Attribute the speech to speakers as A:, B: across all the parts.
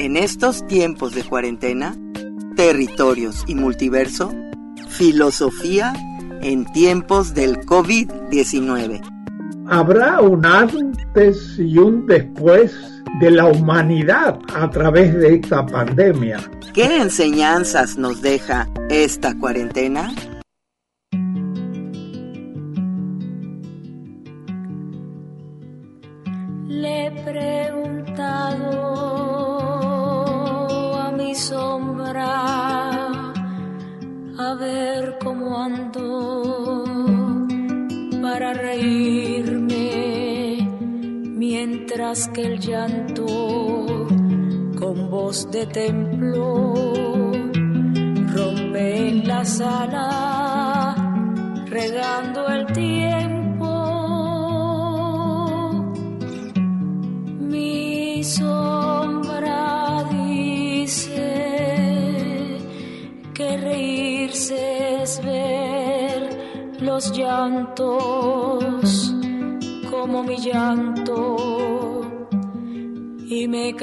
A: En estos tiempos de cuarentena, territorios y multiverso, filosofía en tiempos del COVID-19.
B: Habrá un antes y un después de la humanidad a través de esta pandemia.
A: ¿Qué enseñanzas nos deja esta cuarentena?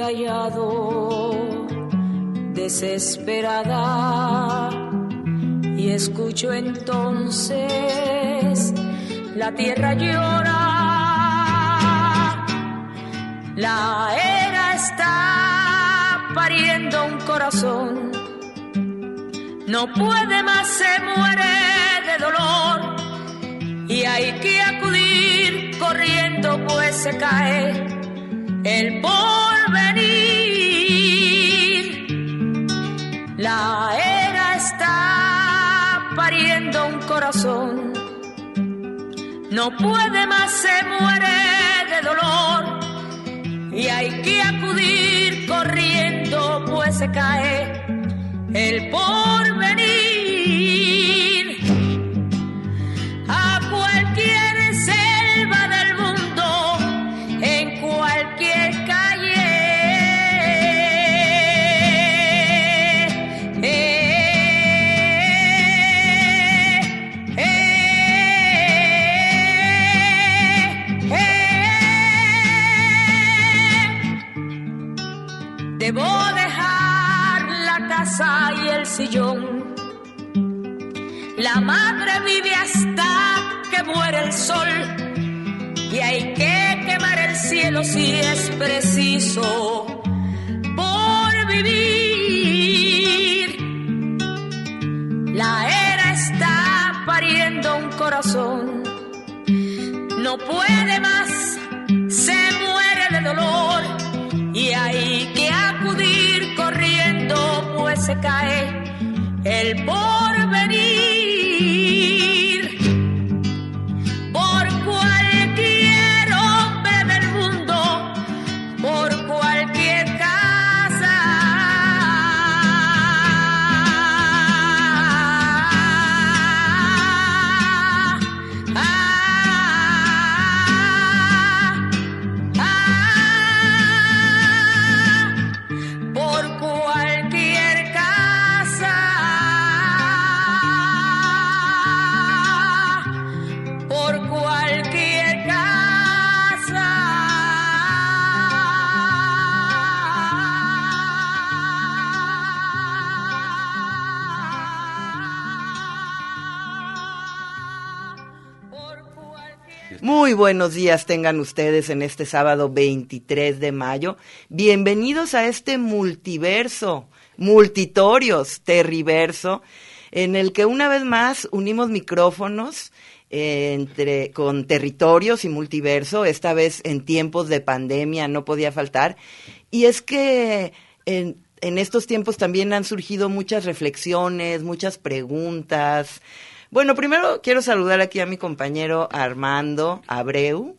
C: Callado desesperada y escucho entonces la tierra llora la era está pariendo un corazón. No puede más, se muere de dolor. Y hay que acudir corriendo, pues se cae el porvenir. La era está pariendo un corazón. No puede más, se muere de dolor y hay que acudir corriendo, pues se cae el porvenir. Si es preciso por vivir. La era está pariendo un corazón. No puede más, se muere de dolor y hay que acudir corriendo, pues se cae el porvenir.
A: Buenos días tengan ustedes en este sábado 23 de mayo. Bienvenidos a este multiverso, multitorios, terriverso, en el que una vez más unimos micrófonos eh, entre con territorios y multiverso, esta vez en tiempos de pandemia no podía faltar. Y es que en, en estos tiempos también han surgido muchas reflexiones, muchas preguntas. Bueno, primero quiero saludar aquí a mi compañero Armando Abreu.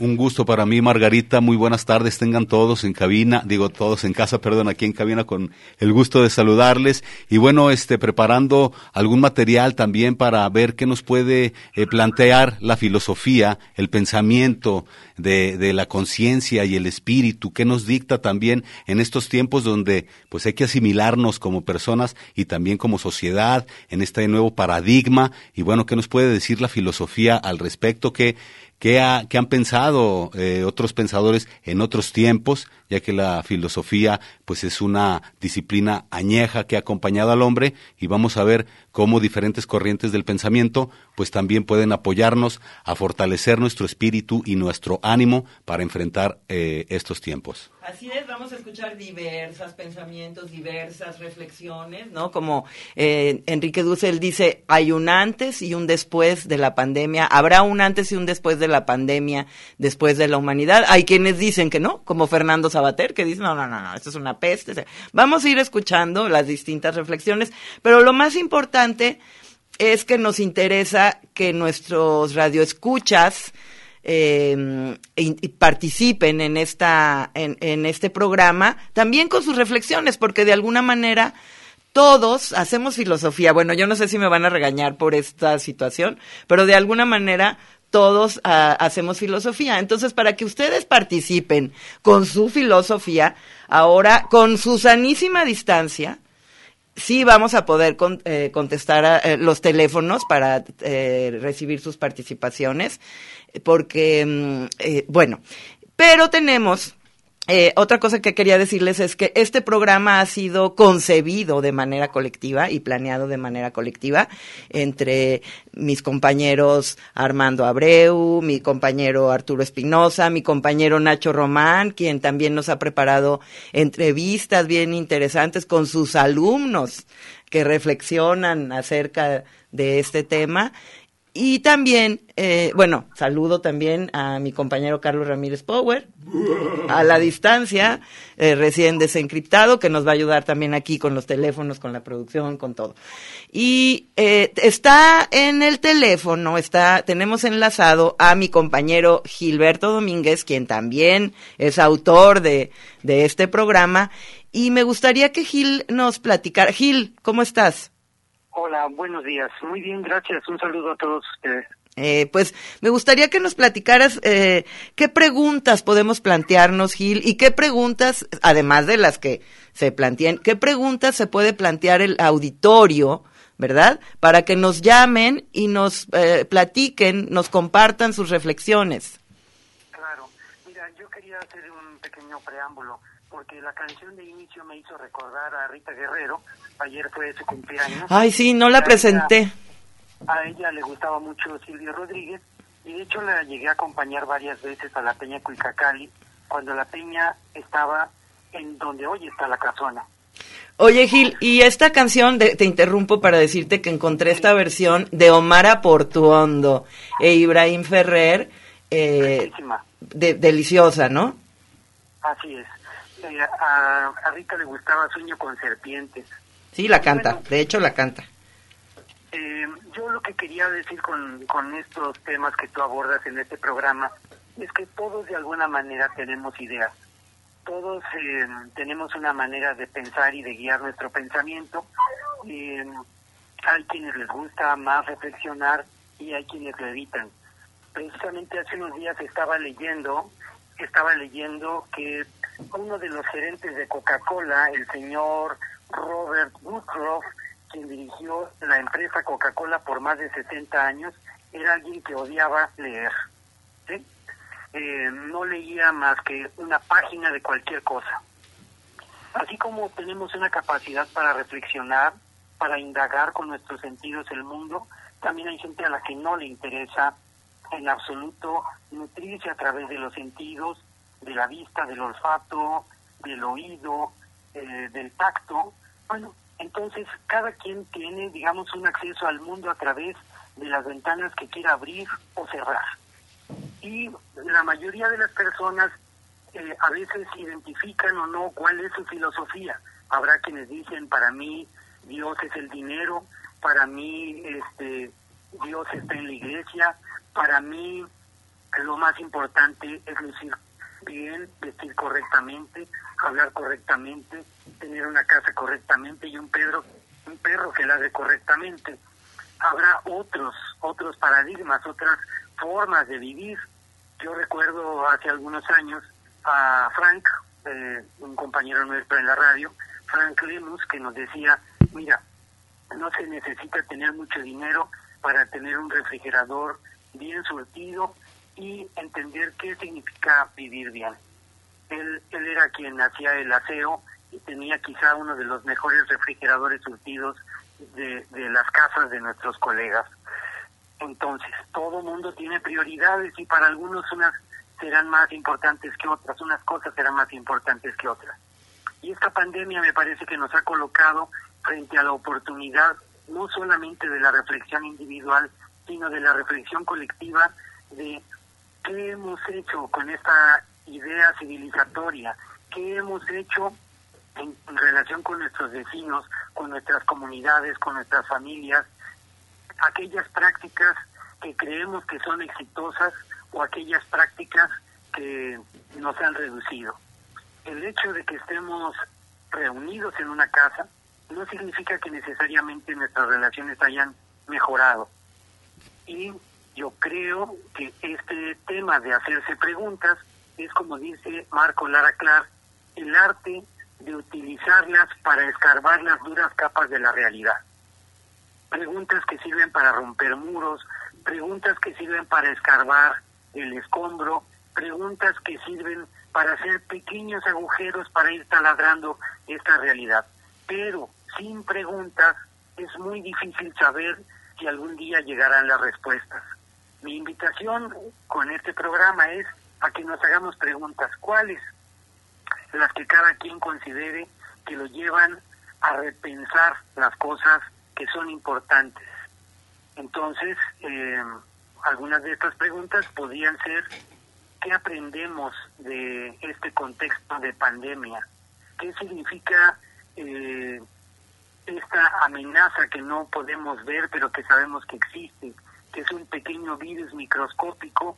D: Un gusto para mí, Margarita. Muy buenas tardes. Tengan todos en cabina, digo todos en casa, perdón, aquí en cabina con el gusto de saludarles. Y bueno, este, preparando algún material también para ver qué nos puede eh, plantear la filosofía, el pensamiento de, de la conciencia y el espíritu, qué nos dicta también en estos tiempos donde pues hay que asimilarnos como personas y también como sociedad en este nuevo paradigma. Y bueno, qué nos puede decir la filosofía al respecto, que qué, ha, qué han pensado eh, otros pensadores en otros tiempos, ya que la filosofía pues es una disciplina añeja que ha acompañado al hombre y vamos a ver cómo diferentes corrientes del pensamiento pues también pueden apoyarnos a fortalecer nuestro espíritu y nuestro ánimo para enfrentar eh, estos tiempos.
A: Así es, vamos a escuchar diversos pensamientos, diversas reflexiones, ¿no? Como eh, Enrique Dussel dice, hay un antes y un después de la pandemia, habrá un antes y un después de la pandemia, después de la humanidad. Hay quienes dicen que no, como Fernando Sabater, que dice, no, no, no, no, esto es una peste. Vamos a ir escuchando las distintas reflexiones, pero lo más importante es que nos interesa que nuestros radioescuchas eh, y, participen en esta en este programa también con sus reflexiones porque de alguna manera todos hacemos filosofía. Bueno, yo no sé si me van a regañar por esta situación, pero de alguna manera todos ah, hacemos filosofía. Entonces, para que ustedes participen con su filosofía, ahora con su sanísima distancia, sí vamos a poder eh, contestar eh, los teléfonos para eh, recibir sus participaciones, porque, mm, bueno, pero tenemos eh, otra cosa que quería decirles es que este programa ha sido concebido de manera colectiva y planeado de manera colectiva entre mis compañeros Armando Abreu, mi compañero Arturo Espinosa, mi compañero Nacho Román, quien también nos ha preparado entrevistas bien interesantes con sus alumnos que reflexionan acerca de este tema y también, eh, bueno, saludo también a mi compañero Carlos Ramírez Power, a la distancia, eh, recién desencriptado, que nos va a ayudar también aquí con los teléfonos, con la producción, con todo. Y eh, está en el teléfono, está, tenemos enlazado a mi compañero Gilberto Domínguez, quien también es autor de, de este programa. Y me gustaría que Gil nos platicara. Gil, ¿cómo estás?
E: Hola, buenos días. Muy bien, gracias. Un saludo a todos ustedes.
A: Eh, pues me gustaría que nos platicaras eh, qué preguntas podemos plantearnos, Gil, y qué preguntas, además de las que se plantean, qué preguntas se puede plantear el auditorio, ¿verdad? Para que nos llamen y nos eh, platiquen, nos compartan sus reflexiones.
E: Claro, mira, yo quería hacer un pequeño preámbulo, porque la canción de inicio me hizo recordar a Rita Guerrero, ayer fue su cumpleaños.
A: Ay, sí, no la presenté.
E: a ella le gustaba mucho Silvio Rodríguez y de hecho la llegué a acompañar varias veces a la Peña Cuicacali cuando la Peña estaba en donde hoy está la casona.
A: Oye Gil, y esta canción, te interrumpo para decirte que encontré esta versión de Omar Portuondo e Ibrahim Ferrer, eh, deliciosa, ¿no?
E: Así es. Eh, a, a Rita le gustaba Sueño con Serpientes.
A: Sí, la canta, de hecho la canta.
E: Eh, yo lo que quería decir con, con estos temas que tú abordas en este programa es que todos de alguna manera tenemos ideas, todos eh, tenemos una manera de pensar y de guiar nuestro pensamiento. Eh, hay quienes les gusta más reflexionar y hay quienes lo evitan. Precisamente hace unos días estaba leyendo, estaba leyendo que uno de los gerentes de Coca-Cola, el señor Robert Woodruff, quien dirigió la empresa Coca-Cola por más de 60 años, era alguien que odiaba leer. Eh, no leía más que una página de cualquier cosa. Así como tenemos una capacidad para reflexionar, para indagar con nuestros sentidos el mundo, también hay gente a la que no le interesa en absoluto nutrirse a través de los sentidos, de la vista, del olfato, del oído, eh, del tacto. Bueno, entonces cada quien tiene, digamos, un acceso al mundo a través de las ventanas que quiera abrir o cerrar. Y la mayoría de las personas eh, a veces identifican o no cuál es su filosofía. Habrá quienes dicen, para mí Dios es el dinero, para mí este Dios está en la iglesia, para mí lo más importante es lucir bien, vestir correctamente, hablar correctamente, tener una casa correctamente y un perro, un perro que ladre correctamente. Habrá otros, otros paradigmas, otras formas de vivir. Yo recuerdo hace algunos años a Frank, eh, un compañero nuestro en la radio, Frank Lemus, que nos decía, mira, no se necesita tener mucho dinero para tener un refrigerador bien surtido y entender qué significa vivir bien. Él, él era quien hacía el aseo y tenía quizá uno de los mejores refrigeradores surtidos de, de las casas de nuestros colegas. Entonces, todo mundo tiene prioridades y para algunos unas serán más importantes que otras, unas cosas serán más importantes que otras. Y esta pandemia me parece que nos ha colocado frente a la oportunidad no solamente de la reflexión individual, sino de la reflexión colectiva de qué hemos hecho con esta idea civilizatoria, qué hemos hecho en, relación con nuestros vecinos, con nuestras comunidades, con nuestras familias, aquellas prácticas que creemos que son exitosas o aquellas prácticas que nos han reducido. El hecho de que estemos reunidos en una casa no significa que necesariamente nuestras relaciones hayan mejorado. Y yo creo que este tema de hacerse preguntas es, como dice Marco Lara Clark, el arte de utilizarlas para escarbar las duras capas de la realidad. Preguntas que sirven para romper muros, preguntas que sirven para escarbar el escombro, preguntas que sirven para hacer pequeños agujeros para ir taladrando esta realidad. Pero sin preguntas es muy difícil saber si algún día llegarán las respuestas. Mi invitación con este programa es a que nos hagamos preguntas. ¿Cuáles? Las que cada quien considere que lo llevan a repensar las cosas que son importantes. Entonces, eh, algunas de estas preguntas podrían ser, ¿qué aprendemos de este contexto de pandemia? ¿Qué significa eh, esta amenaza que no podemos ver, pero que sabemos que existe, que es un pequeño virus microscópico,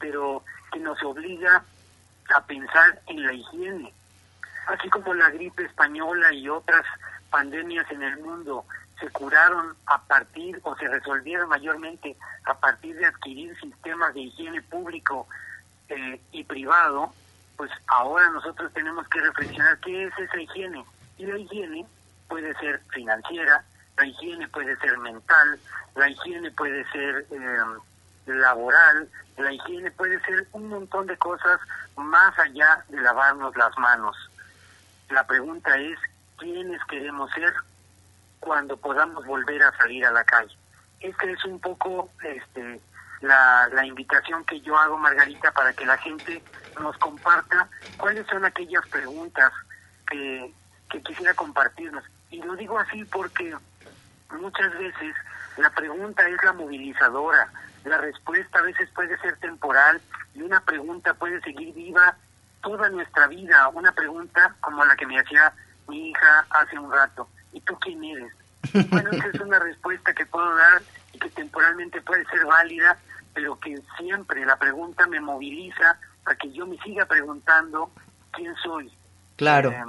E: pero que nos obliga a pensar en la higiene? Así como la gripe española y otras pandemias en el mundo se curaron a partir o se resolvieron mayormente a partir de adquirir sistemas de higiene público eh, y privado, pues ahora nosotros tenemos que reflexionar qué es esa higiene. Y la higiene puede ser financiera, la higiene puede ser mental, la higiene puede ser eh, laboral, la higiene puede ser un montón de cosas más allá de lavarnos las manos. La pregunta es, ¿quiénes queremos ser cuando podamos volver a salir a la calle. Esta es un poco este, la, la invitación que yo hago, Margarita, para que la gente nos comparta cuáles son aquellas preguntas que, que quisiera compartirnos. Y lo digo así porque muchas veces la pregunta es la movilizadora, la respuesta a veces puede ser temporal y una pregunta puede seguir viva toda nuestra vida. Una pregunta como la que me hacía mi hija hace un rato. ¿y tú quién eres? Bueno, esa es una respuesta que puedo dar y que temporalmente puede ser válida, pero que siempre la pregunta me moviliza para que yo me siga preguntando quién soy.
A: Claro.
E: Eh,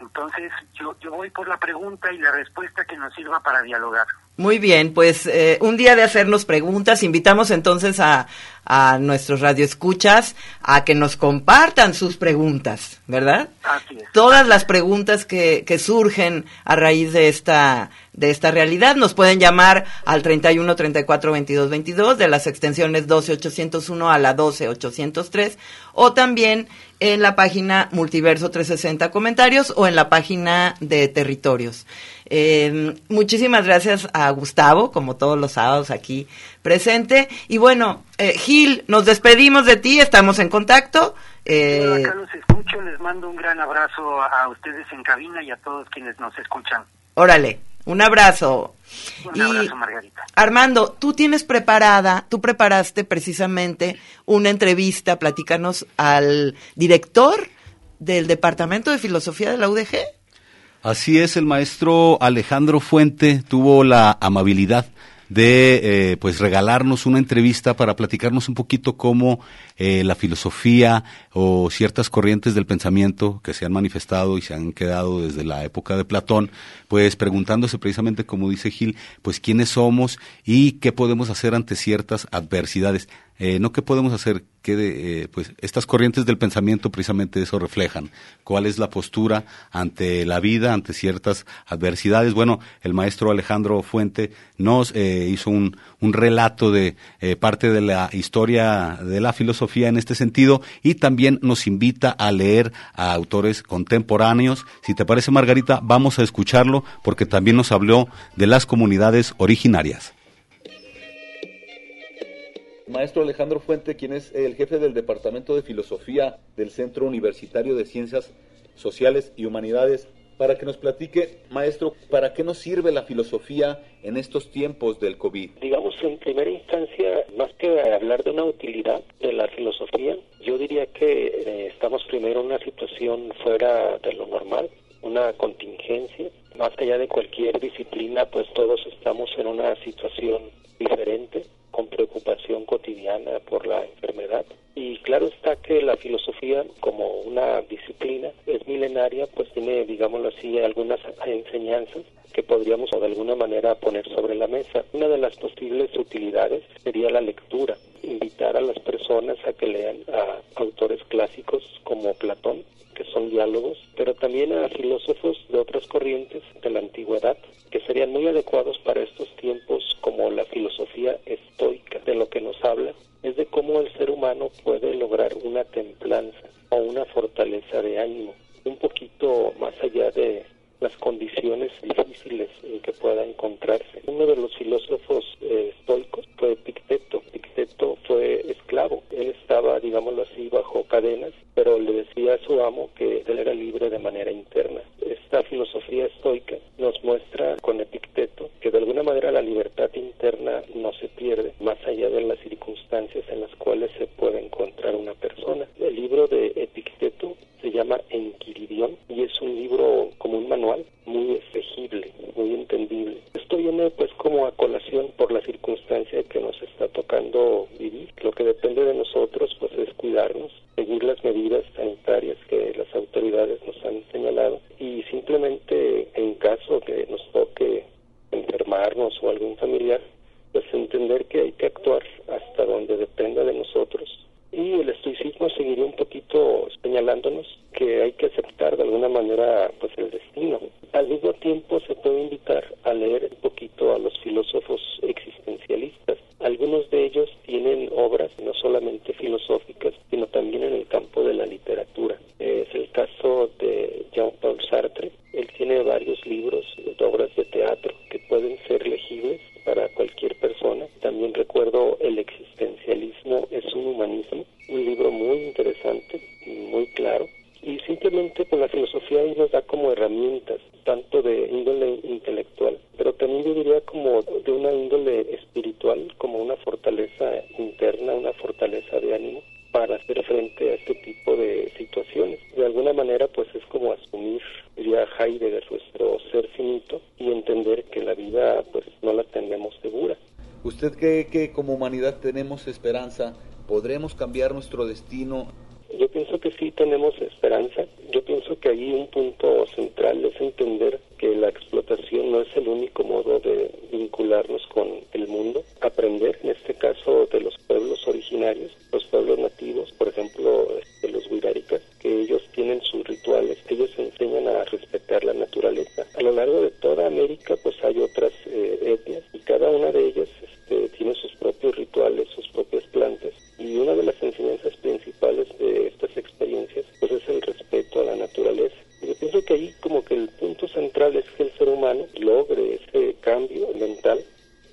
E: entonces, yo, yo voy por la pregunta y la respuesta que nos sirva para dialogar.
A: Muy bien, pues eh, un día de hacernos preguntas, invitamos entonces a, a nuestros radioescuchas a que nos compartan sus preguntas, ¿verdad?
E: Así es.
A: Todas las preguntas que, que surgen a raíz de esta de esta realidad nos pueden llamar al 31 34 22 22 de las extensiones 12 801 a la 12 803 o también en la página Multiverso 360 comentarios o en la página de Territorios. Eh, muchísimas gracias a Gustavo, como todos los sábados aquí presente. Y bueno, eh, Gil, nos despedimos de ti, estamos en contacto.
E: Eh, acá los escucho, les mando un gran abrazo a ustedes en cabina y a todos quienes nos escuchan.
A: Órale, un abrazo.
E: Un y, abrazo, Margarita.
A: Armando, tú tienes preparada, tú preparaste precisamente una entrevista, platícanos al director del Departamento de Filosofía de la UDG.
D: Así es, el maestro Alejandro Fuente tuvo la amabilidad de eh, pues regalarnos una entrevista para platicarnos un poquito cómo eh, la filosofía o ciertas corrientes del pensamiento que se han manifestado y se han quedado desde la época de Platón, pues preguntándose precisamente, como dice Gil, pues quiénes somos y qué podemos hacer ante ciertas adversidades. Eh, ¿no qué podemos hacer? que eh, pues estas corrientes del pensamiento precisamente eso reflejan. ¿Cuál es la postura ante la vida, ante ciertas adversidades? Bueno, el maestro Alejandro Fuente nos eh, hizo un, un, relato de eh, parte de la historia de la filosofía en este sentido y también nos invita a leer a autores contemporáneos. Si te parece, Margarita, vamos a escucharlo porque también nos habló de las comunidades originarias
F: maestro Alejandro Fuente, quien es el jefe del Departamento de Filosofía del Centro Universitario de Ciencias Sociales y Humanidades, para que nos platique, maestro, ¿para qué nos sirve la filosofía en estos tiempos del COVID?
G: Digamos, en primera instancia, más que hablar de una utilidad de la filosofía, yo diría que eh, estamos primero en una situación fuera de lo normal, una contingencia. Más allá de cualquier disciplina, pues todos estamos en una situación diferente con preocupación cotidiana por la enfermedad. Y claro está que la filosofía como una disciplina es milenaria, pues tiene, digámoslo así, algunas enseñanzas que podríamos de alguna manera poner sobre la mesa. Una de las posibles utilidades sería la lectura, invitar a las personas a que lean a autores clásicos como Platón, que son diálogos, pero también a filósofos de otras corrientes de la antigüedad que serían muy adecuados para estos tiempos como la filosofía estoica. De lo que nos habla es de cómo el ser humano puede lograr una templanza o una fortaleza de ánimo, un poquito más allá de las condiciones difíciles en que pueda encontrarse. Uno de los filósofos eh, estoicos fue Picteto. Picteto fue esclavo. Él estaba, digámoslo así, bajo cadenas, pero le decía a su amo que él era libre de manera interna. Esta filosofía estoica nos muestra con Epicteto que de alguna manera la libertad interna no se pierde, más allá de las circunstancias en las cuales se puede encontrar una persona. El libro de Epicteto se llama Enquiridión y es un libro como un manual muy legible, muy entendible. Esto viene pues como a colación por la circunstancia que nos está tocando vivir. Lo que depende de nosotros pues es cuidarnos, seguir las medidas sanitarias que las autoridades nos han señalado y simplemente en caso que nos toque enfermarnos o algún familiar, pues entender que hay que actuar hasta donde dependa de nosotros y el estoicismo seguiría un poquito señalándonos que hay que aceptar de alguna manera pues el destino. Al mismo tiempo se puede invitar a leer un poquito a los filósofos existencialistas. Algunos de ellos tienen obras no solamente filosóficas, sino también en el campo de la literatura. Es el caso de Jean-Paul Sartre. Él tiene varios libros, de obras de teatro que pueden ser legibles para cualquier persona. También recuerdo El existencialismo es un humanismo, un libro muy interesante, muy claro. Y simplemente con la filosofía ahí nos da como herramientas, tanto de índole intelectual, pero también yo diría como de una índole espiritual, como una fortaleza interna, una fortaleza de ánimo para hacer frente a este tipo de situaciones. De alguna manera, pues es como asumir, diría Heidegger, nuestro ser finito y entender que la vida, pues no la tenemos segura.
F: ¿Usted cree que como humanidad tenemos esperanza? ¿Podremos cambiar nuestro destino?
G: Yo pienso que sí tenemos esperanza. Yo pienso que ahí un punto central es entender que la explotación no es el único modo de vincularnos con el mundo. Aprender, en este caso, de los pueblos originarios, los pueblos nativos, por ejemplo, de los Wiraricas, que ellos tienen sus rituales, ellos enseñan a respetar la naturaleza. A lo largo de toda América, pues hay otras eh, etnias y cada una de ellas este, tiene sus propios rituales, sus propias plantas. Y una de las enseñanzas principales de estas experiencias, pues es el respeto a la naturaleza. Yo pienso que ahí como que el punto central es que el ser humano logre ese cambio mental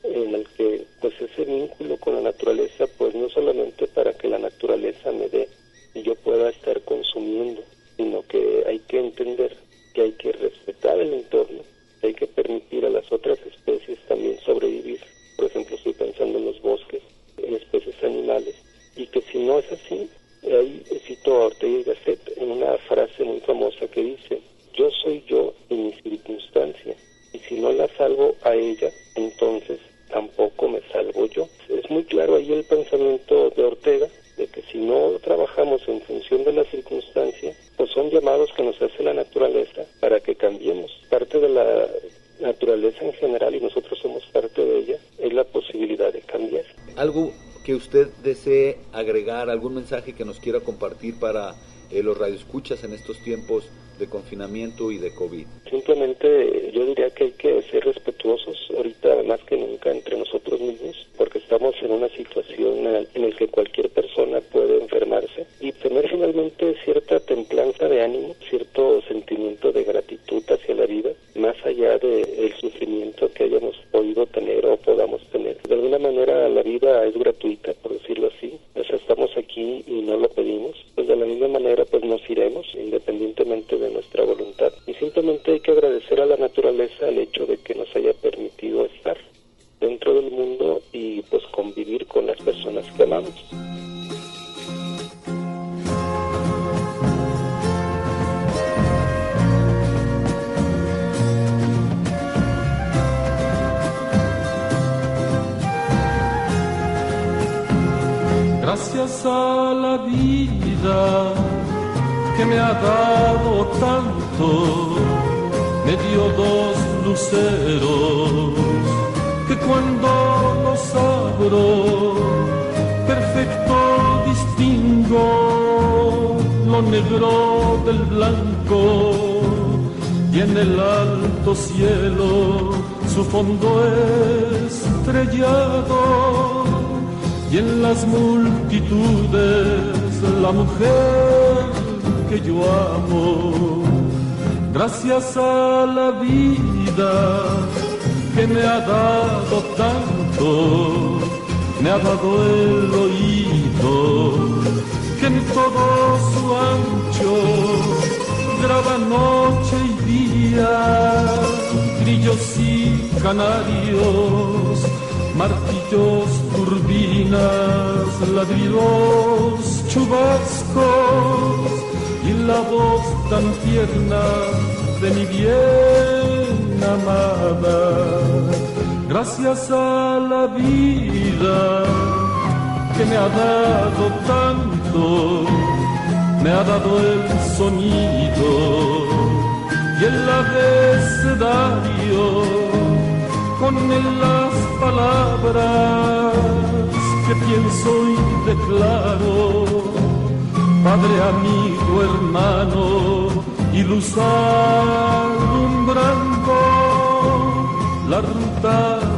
G: en el que pues ese vínculo con la naturaleza pues no solamente para que la naturaleza me dé y yo pueda estar consumiendo, sino que hay que entender que hay que respetar el entorno, hay que permitir a las otras especies también sobrevivir. Por ejemplo, estoy pensando en los bosques, en especies animales, y que si no es así, ahí cito a Ortega y Gasset en una frase muy famosa que dice, yo soy yo en mi circunstancia, y si no la salvo a ella, entonces tampoco me salvo yo. Es muy claro ahí el pensamiento de Ortega, de que si no trabajamos en función de la circunstancia, pues son llamados que nos hace la naturaleza para que cambiemos. Parte de la naturaleza en general, y nosotros somos parte de ella, es la posibilidad de cambiar.
F: Algo que usted desee agregar, algún mensaje que nos quiera compartir para eh, los radioescuchas en estos tiempos de confinamiento y de COVID
G: yo diría que hay que ser respetuosos ahorita más que nunca entre nosotros mismos, porque estamos en una situación en la que cualquier persona puede enfermarse y tener finalmente cierta templanza de ánimo, cierto sentimiento de gratitud hacia la vida, más allá del sufrimiento que hayamos podido tener o podamos tener. De alguna manera la vida es gratuita, por decirlo así. O sea, estamos aquí y no lo pedimos. Pues de la misma manera pues nos iremos, independientemente de nuestra voluntad. Y simplemente hay que agradecer a la naturaleza el hecho de que nos haya permitido estar dentro del mundo y pues convivir con las personas que amamos.
H: Gracias a la vida que me ha dado tanto, me dio dos luceros que cuando los perfecto distingo lo negro del blanco y en el alto cielo su fondo estrellado y en las multitudes la mujer que yo amo. Gracias a la vida que me ha dado tanto, me ha dado el oído que en todo su ancho graba noche y día, grillos y canarios, martillos, turbinas, ladridos, chubascos y la voz tan tierna de mi bien amada. Gracias a la vida que me ha dado tanto, me ha dado el sonido y el abecedario con las palabras que pienso y declaro. Padre, amigo, hermano y luz alumbrando la ruta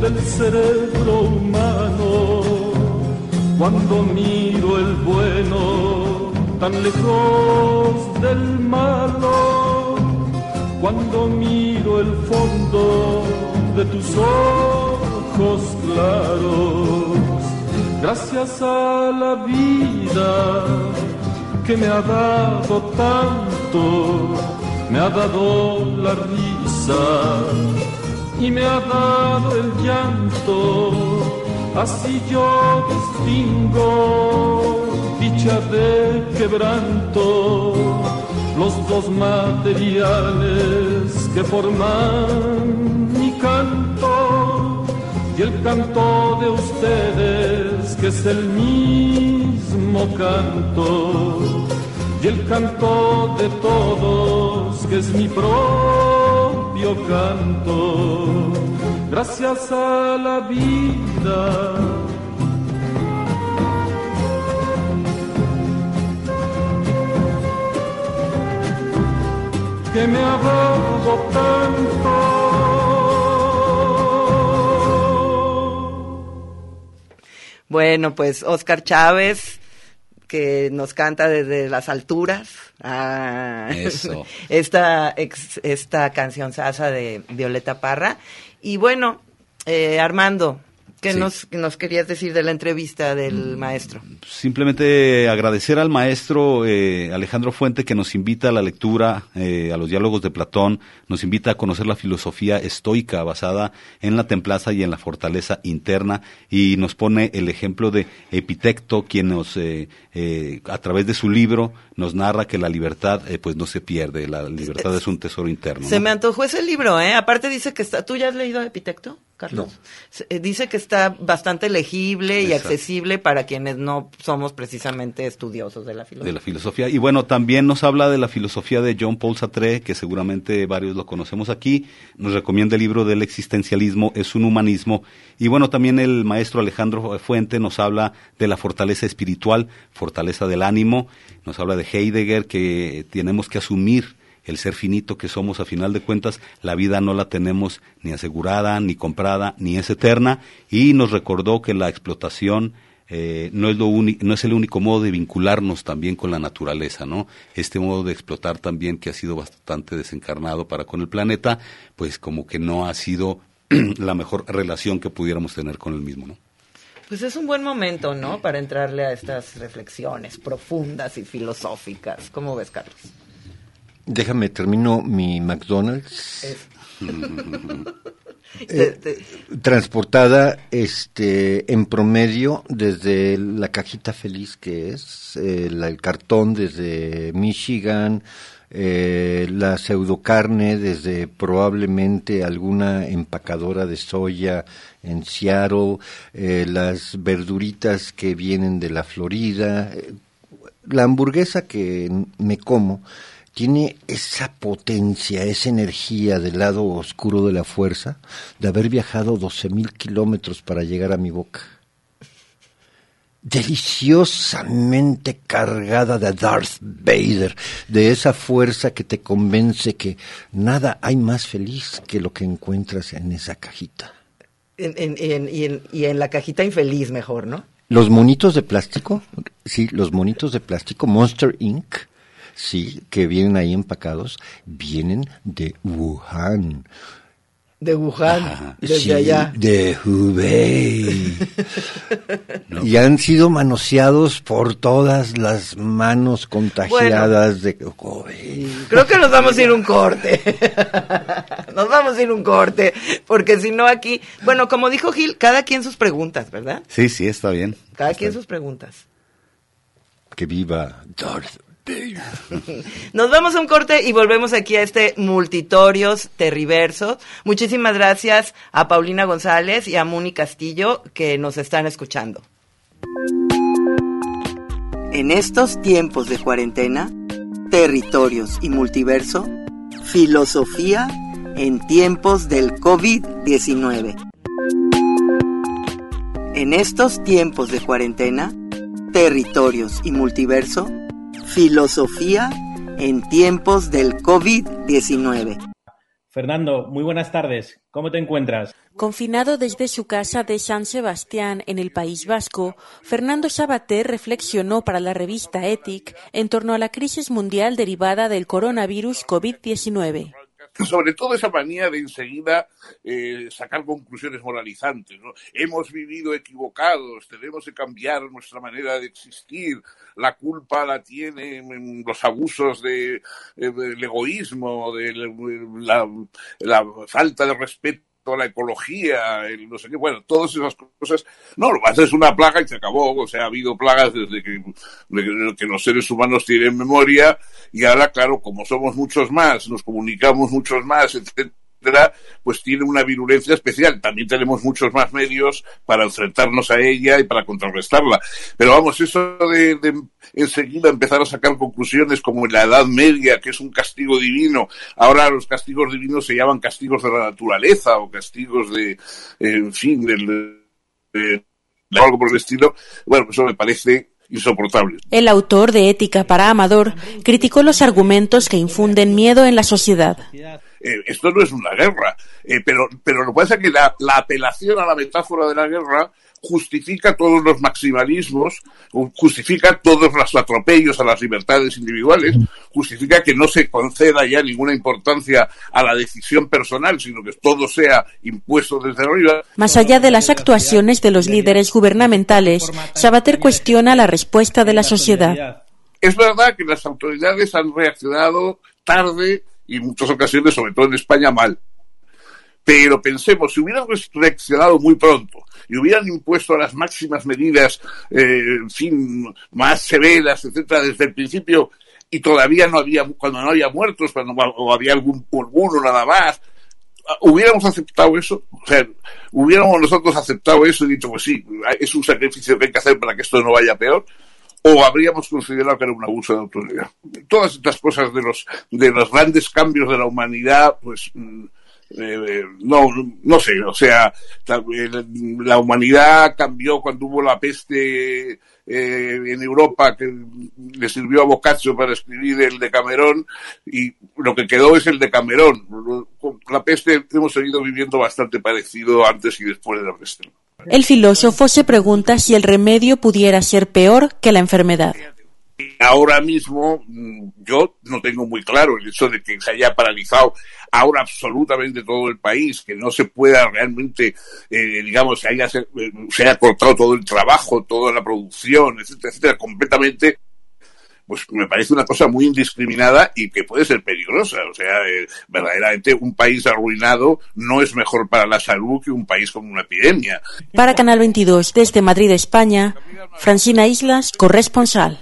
H: del cerebro humano, cuando miro el bueno tan lejos del malo, cuando miro el fondo de tus ojos claros. Gracias a la vida que me ha dado tanto, me ha dado la risa y me ha dado el llanto, así yo distingo dicha de quebranto, los dos materiales que forman mi canto y el canto de ustedes que es el mismo canto. Y el canto de todos que es mi propio canto gracias a la vida. Que me ha dado tanto.
A: Bueno, pues Oscar Chávez, que nos canta desde las alturas. Ah,
D: Eso.
A: esta, ex- esta canción sasa de Violeta Parra. Y bueno, eh, Armando, ¿qué
D: Sí.
A: nos, nos querías decir de la entrevista del
D: Mm.
A: maestro?
D: Simplemente agradecer al maestro eh, Alejandro Fuente que nos invita a la lectura, eh, a los diálogos de Platón, nos invita a conocer la filosofía estoica basada en la templanza y en la fortaleza interna y nos pone el ejemplo de Epitecto, quien nos, eh, eh, a través de su libro, nos narra que la libertad eh, pues no se pierde, la libertad es un tesoro interno.
A: Se
D: ¿no?
A: me antojó ese libro, ¿eh? Aparte dice que está... ¿Tú ya has leído Epitecto, Carlos? Se- eh, Dice que está bastante legible y accesible para quienes no somos precisamente estudiosos de la
D: de
A: filosofía.
D: la filosofía. Y bueno, también nos habla de la filosofía de John Paul Sartre, que seguramente varios lo conocemos aquí. Nos recomienda el libro del existencialismo, es un humanismo. Y bueno, también el maestro Alejandro Fuente nos habla de la fortaleza espiritual, fortaleza del ánimo. Nos habla de Heidegger, que tenemos que asumir el ser finito que somos a final de cuentas, la vida no la tenemos ni asegurada, ni comprada, ni es eterna, y nos recordó que la explotación eh, no es lo no es el único modo de vincularnos también con la naturaleza, ¿no? Este modo de explotar también que ha sido bastante desencarnado para con el planeta, pues como que no ha sido la mejor relación que pudiéramos tener con el mismo, ¿no?
A: Pues es un buen momento, ¿no? Para entrarle a estas reflexiones profundas y filosóficas. ¿Cómo ves, Carlos?
I: Déjame, termino mi McDonald's. Eh, transportada este en promedio desde la cajita feliz que es eh, la- el cartón desde Michigan eh, la pseudocarne desde probablemente alguna empacadora de soya en Seattle eh, las verduritas que vienen de la Florida eh, la hamburguesa que me como tiene esa potencia, esa energía del lado oscuro de la fuerza de haber viajado 12 mil kilómetros para llegar a mi boca. Deliciosamente cargada de Darth Vader, de esa fuerza que te convence que nada hay más feliz que lo que encuentras en esa cajita.
A: en- en- en- y, en, y en la cajita infeliz mejor, ¿no?
I: Los monitos de plástico, sí, los monitos de plástico, Monster Inc., sí, que vienen ahí empacados, vienen de Wuhan.
A: De Wuhan, desde
I: sí,
A: allá.
I: de Hubei. Y han sido manoseados por todas las manos contagiadas de COVID.
A: Creo que nos vamos a ir un corte. nos vamos a ir un corte, porque si no aquí, bueno, como dijo Gil, cada quien sus preguntas, ¿verdad?
D: Sí, sí, está bien.
A: Cada quien sus preguntas.
I: Que viva Darth
A: Nos vamos a un corte y volvemos aquí a este Multitorios Terriversos. Muchísimas gracias a Paulina González y a Muni Castillo que nos están escuchando. En estos tiempos de cuarentena, territorios y multiverso, filosofía en tiempos del COVID-19. En estos tiempos de cuarentena, territorios y multiverso, filosofía en tiempos del COVID-19.
J: Fernando, muy buenas tardes. ¿Cómo te encuentras?
K: Confinado desde su casa de San Sebastián en el País Vasco, Fernando Sabater reflexionó para la revista Ethic en torno a la crisis mundial derivada del coronavirus COVID-19.
L: sobre todo esa manía de enseguida eh, sacar conclusiones moralizantes. ¿no? Hemos vivido equivocados, tenemos que cambiar nuestra manera de existir, la culpa la tienen los abusos de, eh, del egoísmo, de la, falta de respeto la ecología, el no sé qué, bueno, todas esas cosas. No, lo más es una plaga y se acabó. O sea, ha habido plagas desde que, de que los seres humanos tienen memoria y ahora, claro, como somos muchos más, nos comunicamos muchos más, etcétera, pues tiene una virulencia especial. También tenemos muchos más medios para enfrentarnos a ella y para contrarrestarla. Pero vamos, eso de, enseguida empezar a sacar conclusiones como en la Edad Media, que es un castigo divino, ahora los castigos divinos se llaman castigos de la naturaleza o castigos de, en fin, del, de, de algo por el estilo. Bueno, eso me parece insoportable.
K: El autor de Ética para Amador criticó los argumentos que infunden miedo en la sociedad.
L: Eh, esto no es una guerra, eh, pero, pero lo que pasa es que la, la, apelación a la metáfora de la guerra justifica todos los maximalismos, justifica todos los atropellos a las libertades individuales, justifica que no se conceda ya ninguna importancia a la decisión personal, sino que todo sea impuesto desde arriba.
K: Más allá de las actuaciones de los líderes gubernamentales, Sabater cuestiona la respuesta de la sociedad.
L: Es verdad que las autoridades han reaccionado tarde y en muchas ocasiones, sobre todo en España, mal. Pero pensemos, si hubieran reaccionado muy pronto y hubieran impuesto las máximas medidas, eh, en fin, más severas, etcétera, desde el principio, y todavía no había, cuando no había muertos, cuando o había algún alguno nada más, hubiéramos aceptado eso, o sea, hubiéramos nosotros aceptado eso y dicho, pues sí, es un sacrificio que hay que hacer para que esto no vaya peor, o habríamos considerado que era un abuso de autoridad. Todas estas cosas de los, de los grandes cambios de la humanidad, pues, mm, eh, no, no sé, o sea, la humanidad cambió cuando hubo la peste eh, en Europa que le sirvió a Boccaccio para escribir el de Camerón y lo que quedó es el de Camerón. La peste hemos seguido viviendo bastante parecido antes y después de la peste.
K: El filósofo se pregunta si el remedio pudiera ser peor que la enfermedad.
L: Ahora mismo mm, yo no tengo muy claro el hecho de que se haya paralizado ahora absolutamente todo el país, que no se pueda realmente, eh, digamos, se haya, eh, se haya cortado todo el trabajo, toda la producción, etcétera, etcétera, completamente pues me parece una cosa muy indiscriminada y que puede ser peligrosa. O sea, eh, verdaderamente un país arruinado no es mejor para la salud que un país con una epidemia.
K: Para Canal 22, desde Madrid, España, Francina Islas, corresponsal.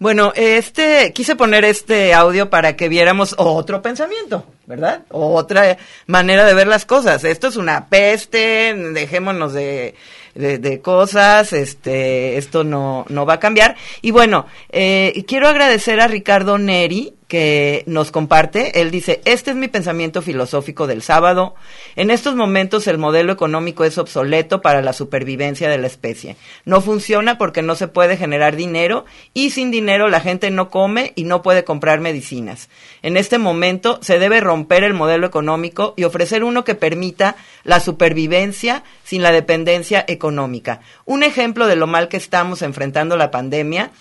A: Bueno, este, quise poner este audio para que viéramos otro pensamiento, ¿verdad? Otra manera de ver las cosas. Esto es una peste, dejémonos de de, cosas, este, esto no, no va a cambiar. Y bueno, eh, quiero agradecer a Ricardo Neri, que nos comparte. Él dice, este es mi pensamiento filosófico del sábado. En estos momentos el modelo económico es obsoleto para la supervivencia de la especie. No funciona porque no se puede generar dinero y sin dinero la gente no come y no puede comprar medicinas. En este momento se debe romper el modelo económico y ofrecer uno que permita la supervivencia sin la dependencia económica. Un ejemplo de lo mal que estamos enfrentando la pandemia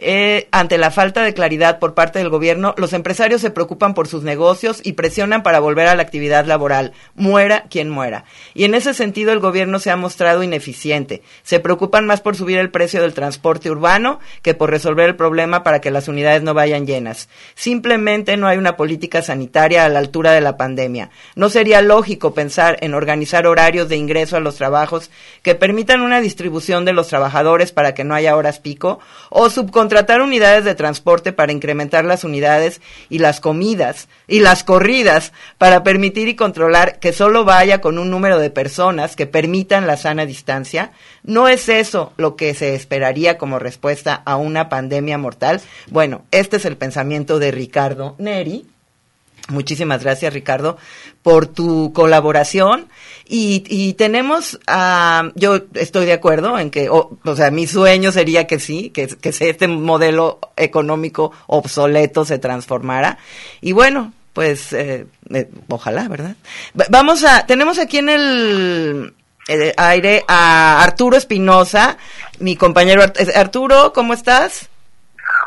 A: eh, ante la falta de claridad por parte del gobierno, los empresarios se preocupan por sus negocios y presionan para volver a la actividad laboral, muera quien muera. Y en ese sentido el gobierno se ha mostrado ineficiente. Se preocupan más por subir el precio del transporte urbano que por resolver el problema para que las unidades no vayan llenas. Simplemente no hay una política sanitaria a la altura de la pandemia. No sería lógico pensar en organizar horarios de ingreso a los trabajos que permitan una distribución de los trabajadores para que no haya horas pico o subcontratar contratar unidades de transporte para incrementar las unidades y las comidas y las corridas para permitir y controlar que solo vaya con un número de personas que permitan la sana distancia, ¿no es eso lo que se esperaría como respuesta a una pandemia mortal? Bueno, este es el pensamiento de Ricardo Neri, Muchísimas gracias, Ricardo, por tu colaboración. Y, y tenemos, uh, yo estoy de acuerdo en que, o, sea, mi sueño sería que sí, que, que este modelo económico obsoleto se transformara. Y bueno, pues eh, eh, ojalá, ¿verdad? Vamos a, tenemos aquí en el aire a Arturo Espinosa, mi compañero Arturo, ¿cómo estás?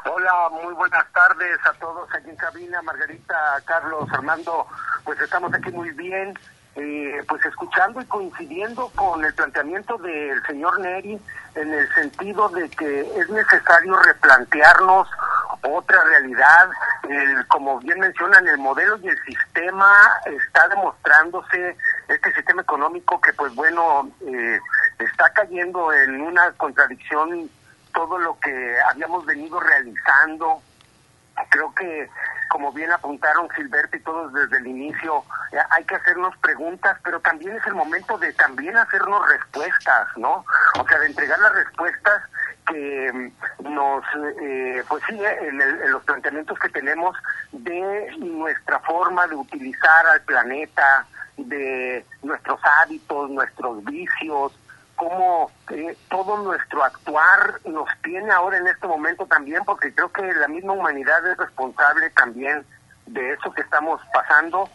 M: Hola, muy buenas tardes a todos aquí en cabina, Margarita, Carlos, Armando, pues estamos aquí muy bien, eh, pues escuchando y coincidiendo con el planteamiento del señor Neri en el sentido de que es necesario replantearnos otra realidad, como bien mencionan, el modelo y el sistema está demostrándose, este sistema económico que pues bueno, eh, está cayendo en una contradicción todo lo que habíamos venido realizando. Creo que, como bien apuntaron Gilberto y todos desde el inicio, eh, hay que hacernos preguntas, pero también es el momento de también hacernos respuestas, ¿no? O sea, de entregar las respuestas que mm, nos, eh, pues sí, eh, en, los planteamientos que tenemos de nuestra forma de utilizar al planeta, de nuestros hábitos, nuestros vicios, cómo eh, todo nuestro actuar nos tiene ahora en este momento también, porque creo que la misma humanidad es responsable también de eso que estamos pasando.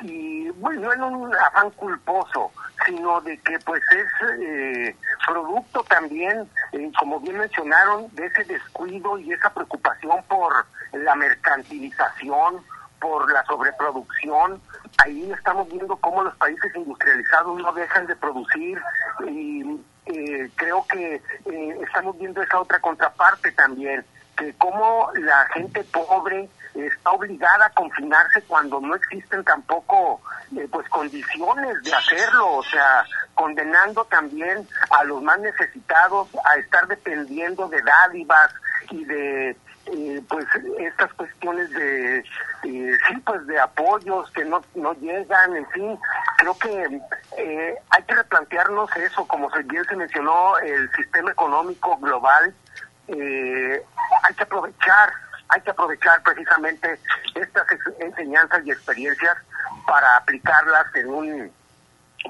M: Y bueno, no en un afán culposo, sino de que pues es eh, producto también, eh, como bien mencionaron, de ese descuido y esa preocupación por la mercantilización, por la sobreproducción. Ahí estamos viendo cómo los países industrializados no dejan de producir y eh, creo que eh, estamos viendo esa otra contraparte también, que cómo la gente pobre está obligada a confinarse cuando no existen tampoco eh, pues condiciones de hacerlo, o sea, condenando también a los más necesitados a estar dependiendo de dádivas y de eh, pues estas cuestiones de eh, sí pues de apoyos que no no llegan en fin creo que eh, hay que replantearnos eso como bien se mencionó el sistema económico global eh, hay que aprovechar hay que aprovechar precisamente estas enseñanzas y experiencias para aplicarlas en un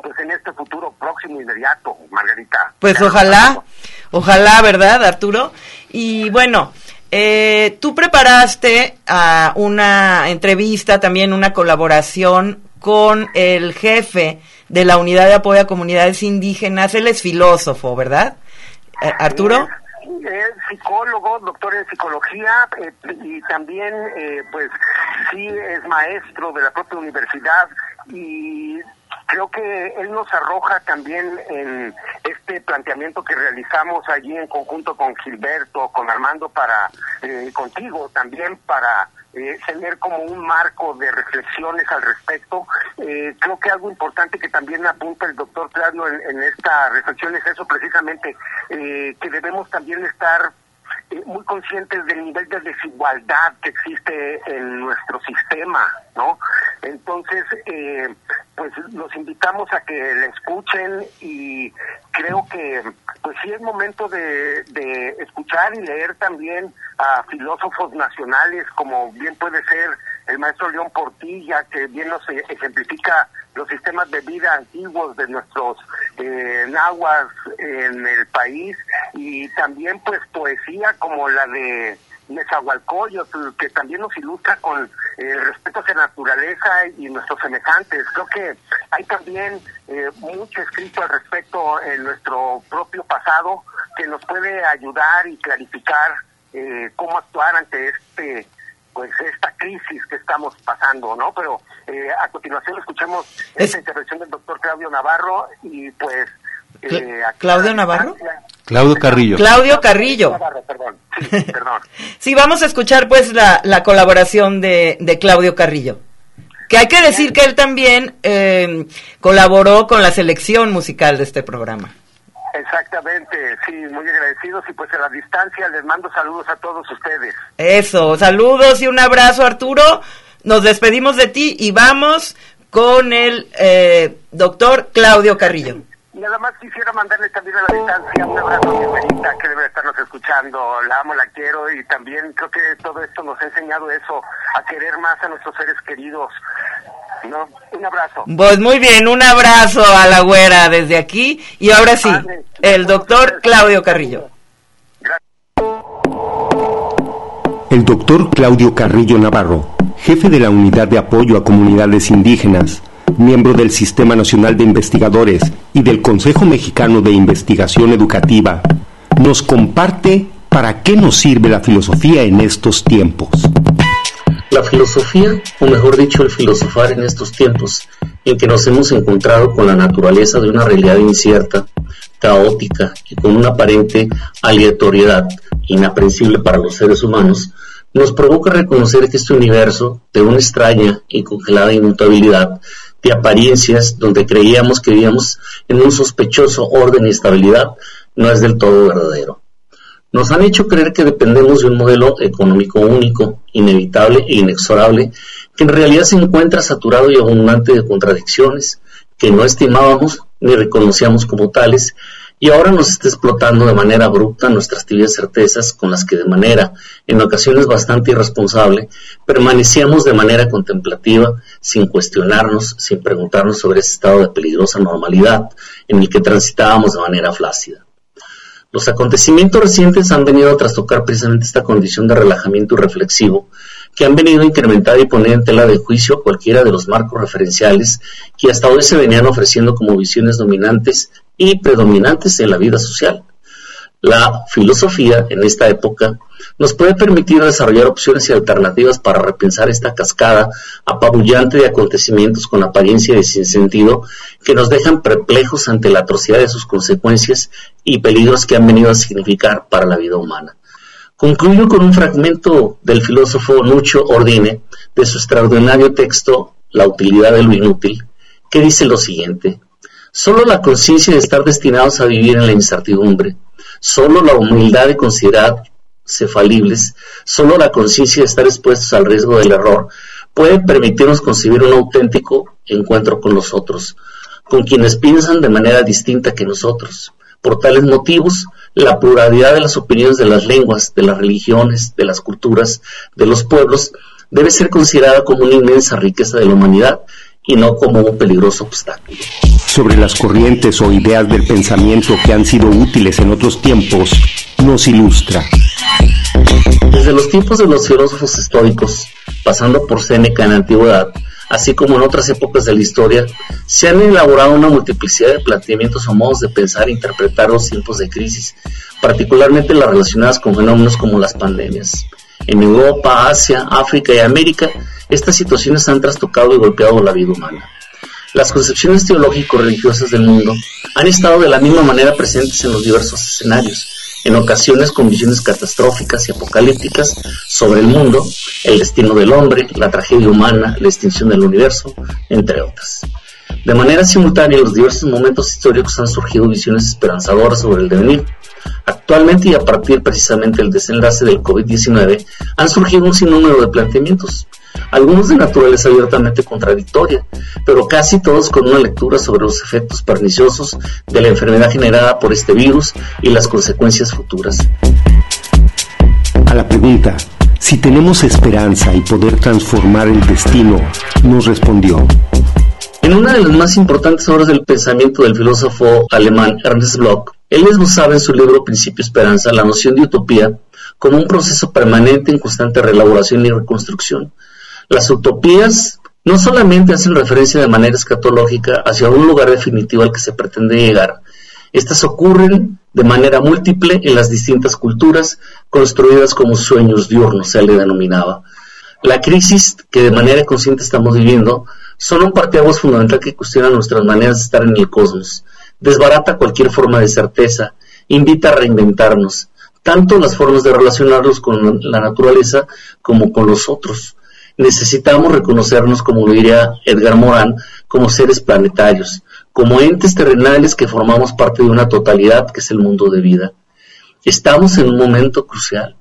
M: pues en este futuro próximo inmediato Margarita
A: Pues ojalá, ojalá, ¿verdad, Arturo? Y bueno, eh, tú preparaste ah, una entrevista, también una colaboración con el jefe de la Unidad de Apoyo a Comunidades Indígenas. Él es filósofo, ¿verdad? Eh, Arturo.
M: Es psicólogo, doctor en psicología eh, y también, eh, pues, sí es maestro de la propia universidad y creo que él nos arroja también en este planteamiento que realizamos allí en conjunto con Gilberto, con Armando, para eh, contigo también para eh, tener como un marco de reflexiones al respecto. Eh, creo que algo importante que también apunta el doctor Claudio en, en esta reflexión es eso precisamente, eh, que debemos también estar muy conscientes del nivel de desigualdad que existe en nuestro sistema, ¿no? Entonces, eh, pues los invitamos a que le escuchen y creo que pues sí es momento de, de escuchar y leer también a filósofos nacionales como bien puede ser el maestro León Portilla, que bien nos e- ejemplifica los sistemas de vida antiguos de nuestros eh, nahuas en el país y también pues poesía como la de Nezahualcóyotl, que también nos ilustra con el respeto hacia la naturaleza y nuestros semejantes. Creo que hay también eh, mucho escrito al respecto en nuestro propio pasado que nos puede ayudar y clarificar eh, cómo actuar ante este pues esta crisis que estamos pasando, ¿no? Pero eh, a continuación escuchemos esta intervención del doctor Claudio Navarro y pues... eh,
A: ¿Claudio Navarro?
D: Claudio Carrillo.
A: Claudio Carrillo.
M: Navarro, perdón. Sí, perdón.
A: Sí, vamos a escuchar pues la, la colaboración de, de Claudio Carrillo. Que hay que decir que él también eh, colaboró con la selección musical de este programa.
M: Exactamente, sí, muy agradecidos y pues a la distancia les mando saludos a todos ustedes.
A: Eso, saludos y un abrazo Arturo. Nos despedimos de ti y vamos con el eh, doctor Claudio Carrillo.
M: Y nada más quisiera mandarle también a la distancia un abrazo a mi abuelita que debe estarnos escuchando. La amo, la quiero y también creo que todo esto nos ha enseñado eso, a querer más a nuestros seres queridos. ¿No? Un abrazo.
A: Pues muy bien, un abrazo a la güera desde aquí y ahora sí, el doctor Claudio Carrillo.
N: El doctor Claudio Carrillo Navarro, jefe de la Unidad de Apoyo a Comunidades Indígenas, miembro del Sistema Nacional de Investigadores y del Consejo Mexicano de Investigación Educativa, nos comparte para qué nos sirve la filosofía en estos tiempos.
O: La filosofía, o mejor dicho, el filosofar en estos tiempos en que nos hemos encontrado con la naturaleza de una realidad incierta, caótica y con una aparente aleatoriedad inaprensible para los seres humanos, nos provoca reconocer que este universo, de una extraña y congelada inmutabilidad, de apariencias donde creíamos que vivíamos en un sospechoso orden y estabilidad, no es del todo verdadero. Nos han hecho creer que dependemos de un modelo económico único, inevitable e inexorable, que en realidad se encuentra saturado y abundante de contradicciones, que no estimábamos ni reconocíamos como tales, y ahora nos está explotando de manera abrupta nuestras tibias certezas con las que de manera, en ocasiones bastante irresponsable, permanecíamos de manera contemplativa, sin cuestionarnos, sin preguntarnos sobre ese estado de peligrosa normalidad en el que transitábamos de manera flácida. Los acontecimientos recientes han venido a trastocar precisamente esta condición de relajamiento reflexivo que han venido a incrementar y poner en tela de juicio cualquiera de los marcos referenciales que hasta hoy se venían ofreciendo como visiones dominantes y predominantes en la vida social. La filosofía en esta época nos puede permitir desarrollar opciones y alternativas para repensar esta cascada apabullante de acontecimientos con apariencia de sinsentido que nos dejan perplejos ante la atrocidad de sus consecuencias y peligros que han venido a significar para la vida humana. Concluyo con un fragmento del filósofo Nucho Ordine de su extraordinario texto La utilidad de lo inútil, que dice lo siguiente. Solo la conciencia de estar destinados a vivir en la incertidumbre, Solo la humildad de considerarse falibles, solo la conciencia de estar expuestos al riesgo del error, puede permitirnos concebir un auténtico encuentro con los otros, con quienes piensan de manera distinta que nosotros. Por tales motivos, la pluralidad de las opiniones de las lenguas, de las religiones, de las culturas, de los pueblos, debe ser considerada como una inmensa riqueza de la humanidad y no como un peligroso obstáculo.
N: Sobre las corrientes o ideas del pensamiento que han sido útiles en otros tiempos, nos ilustra.
O: Desde los tiempos de los filósofos estoicos, pasando por Séneca en la antigüedad, así como en otras épocas de la historia, se han elaborado una multiplicidad de planteamientos o modos de pensar e interpretar los tiempos de crisis, particularmente las relacionadas con fenómenos como las pandemias. En Europa, Asia, África y América estas situaciones han trastocado y golpeado la vida humana. Las concepciones teológico-religiosas del mundo han estado de la misma manera presentes en los diversos escenarios, en ocasiones con visiones catastróficas y apocalípticas sobre el mundo, el destino del hombre, la tragedia humana, la extinción del universo, entre otras. De manera simultánea, en los diversos momentos históricos han surgido visiones esperanzadoras sobre el devenir. Actualmente y a partir precisamente del desenlace del COVID-19, han surgido un sinnúmero de planteamientos, algunos de naturaleza abiertamente contradictoria, pero casi todos con una lectura sobre los efectos perniciosos de la enfermedad generada por este virus y las consecuencias futuras.
N: A la pregunta, si tenemos esperanza y poder transformar el destino, nos respondió.
O: En una de las más importantes obras del pensamiento del filósofo alemán Ernst Bloch, él esbozaba en su libro Principio Esperanza la noción de utopía como un proceso permanente en constante reelaboración y reconstrucción, las utopías no solamente hacen referencia de manera escatológica hacia un lugar definitivo al que se pretende llegar, estas ocurren de manera múltiple en las distintas culturas construidas como sueños diurnos, se le denominaba. La crisis que de manera consciente estamos viviendo son un parteaguas fundamental que cuestiona nuestras maneras de estar en el cosmos, desbarata cualquier forma de certeza, invita a reinventarnos, tanto las formas de relacionarnos con la naturaleza como con los otros. Necesitamos reconocernos, como diría Edgar Morán, como seres planetarios, como entes terrenales que formamos parte de una totalidad que es el mundo de vida. Estamos en un momento crucial,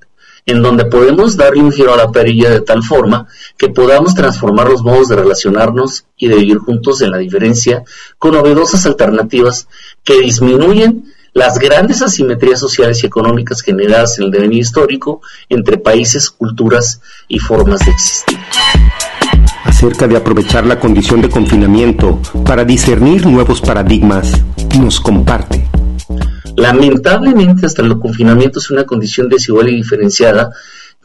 O: en donde podemos darle un giro a la perilla de tal forma que podamos transformar los modos de relacionarnos y de vivir juntos en la diferencia con novedosas alternativas que disminuyen las grandes asimetrías sociales y económicas generadas en el devenir histórico entre países, culturas y formas de existir.
N: Acerca de aprovechar la condición de confinamiento para discernir nuevos paradigmas, nos comparte.
O: Lamentablemente, hasta el confinamiento es una condición desigual y diferenciada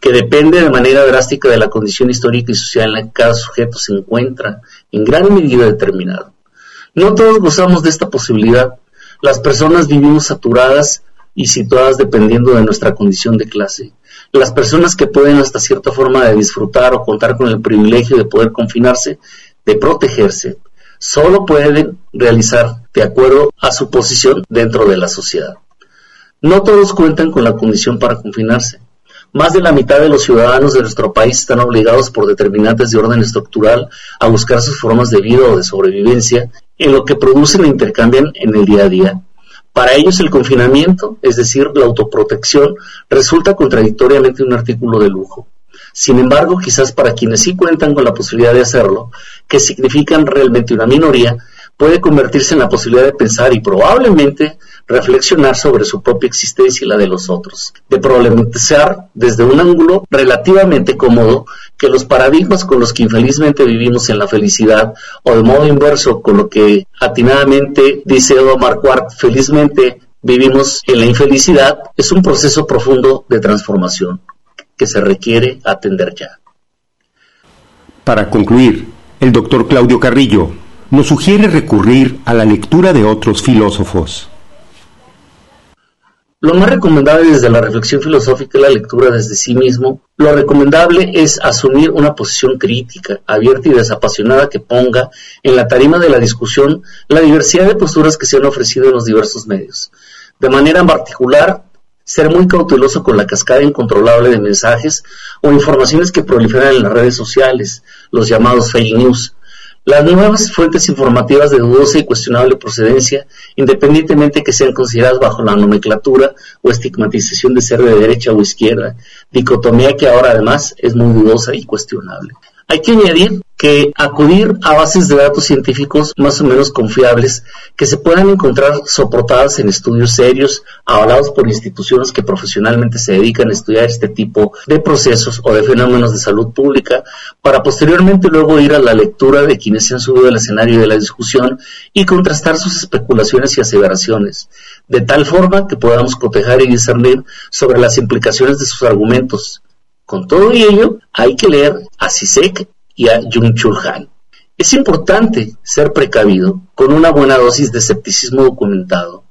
O: que depende de manera drástica de la condición histórica y social en la que cada sujeto se encuentra en gran medida determinado. No todos gozamos de esta posibilidad, las personas vivimos saturadas y situadas dependiendo de nuestra condición de clase. Las personas que pueden hasta cierta forma de disfrutar o contar con el privilegio de poder confinarse, de protegerse, solo pueden realizar de acuerdo a su posición dentro de la sociedad. No todos cuentan con la condición para confinarse. Más de la mitad de los ciudadanos de nuestro país están obligados por determinantes de orden estructural a buscar sus formas de vida o de sobrevivencia en lo que producen e intercambian en el día a día. Para ellos el confinamiento, es decir, la autoprotección, resulta contradictoriamente un artículo de lujo. Sin embargo, quizás para quienes sí cuentan con la posibilidad de hacerlo, que significan realmente una minoría, puede convertirse en la posibilidad de pensar y probablemente reflexionar sobre su propia existencia y la de los otros, de problematizar desde un ángulo relativamente cómodo que los paradigmas con los que infelizmente vivimos en la felicidad o de modo inverso con lo que atinadamente dice Edo Marquardt, felizmente vivimos en la infelicidad, es un proceso profundo de transformación que se requiere atender ya.
N: Para concluir, el doctor Claudio Carrillo nos sugiere recurrir a la lectura de otros filósofos.
O: Lo más recomendable desde la reflexión filosófica es la lectura desde sí mismo. Lo recomendable es asumir una posición crítica, abierta y desapasionada que ponga en la tarima de la discusión la diversidad de posturas que se han ofrecido en los diversos medios. De manera particular, ser muy cauteloso con la cascada incontrolable de mensajes o informaciones que proliferan en las redes sociales, los llamados fake news, las nuevas fuentes informativas de dudosa y cuestionable procedencia, independientemente que sean consideradas bajo la nomenclatura o estigmatización de ser de derecha o izquierda, dicotomía que ahora además es muy dudosa y cuestionable. Hay que añadir que acudir a bases de datos científicos más o menos confiables que se puedan encontrar soportadas en estudios serios, avalados por instituciones que profesionalmente se dedican a estudiar este tipo de procesos o de fenómenos de salud pública, para posteriormente luego ir a la lectura de quienes se han subido al escenario de la discusión y contrastar sus especulaciones y aseveraciones, de tal forma que podamos cotejar y discernir sobre las implicaciones de sus argumentos, con todo ello, hay que leer a Sisek y a Jung-Chul Han. Es importante ser precavido con una buena dosis de escepticismo documentado.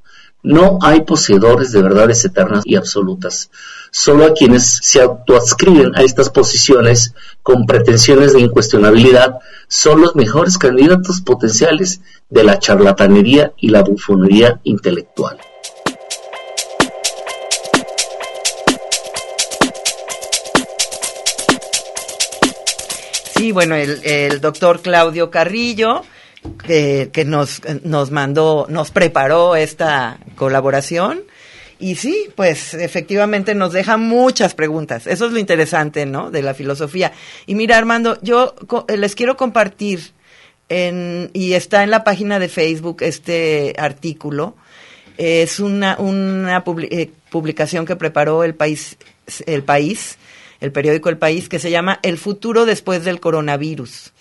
O: No hay poseedores de verdades eternas y absolutas. Solo a quienes se autoadscriben a estas posiciones con pretensiones de incuestionabilidad son los mejores candidatos potenciales de la charlatanería y la bufonería intelectual.
A: Sí, bueno, el, doctor Claudio Carrillo, que, nos, nos mandó, nos preparó esta colaboración. Y sí, pues efectivamente nos deja muchas preguntas. Eso es lo interesante, ¿no? De la filosofía. Y mira, Armando, yo les quiero compartir en, y está en la página de Facebook este artículo. Es una, una eh, publicación que preparó el país, el país el periódico El País, que se llama El futuro después del coronavirus.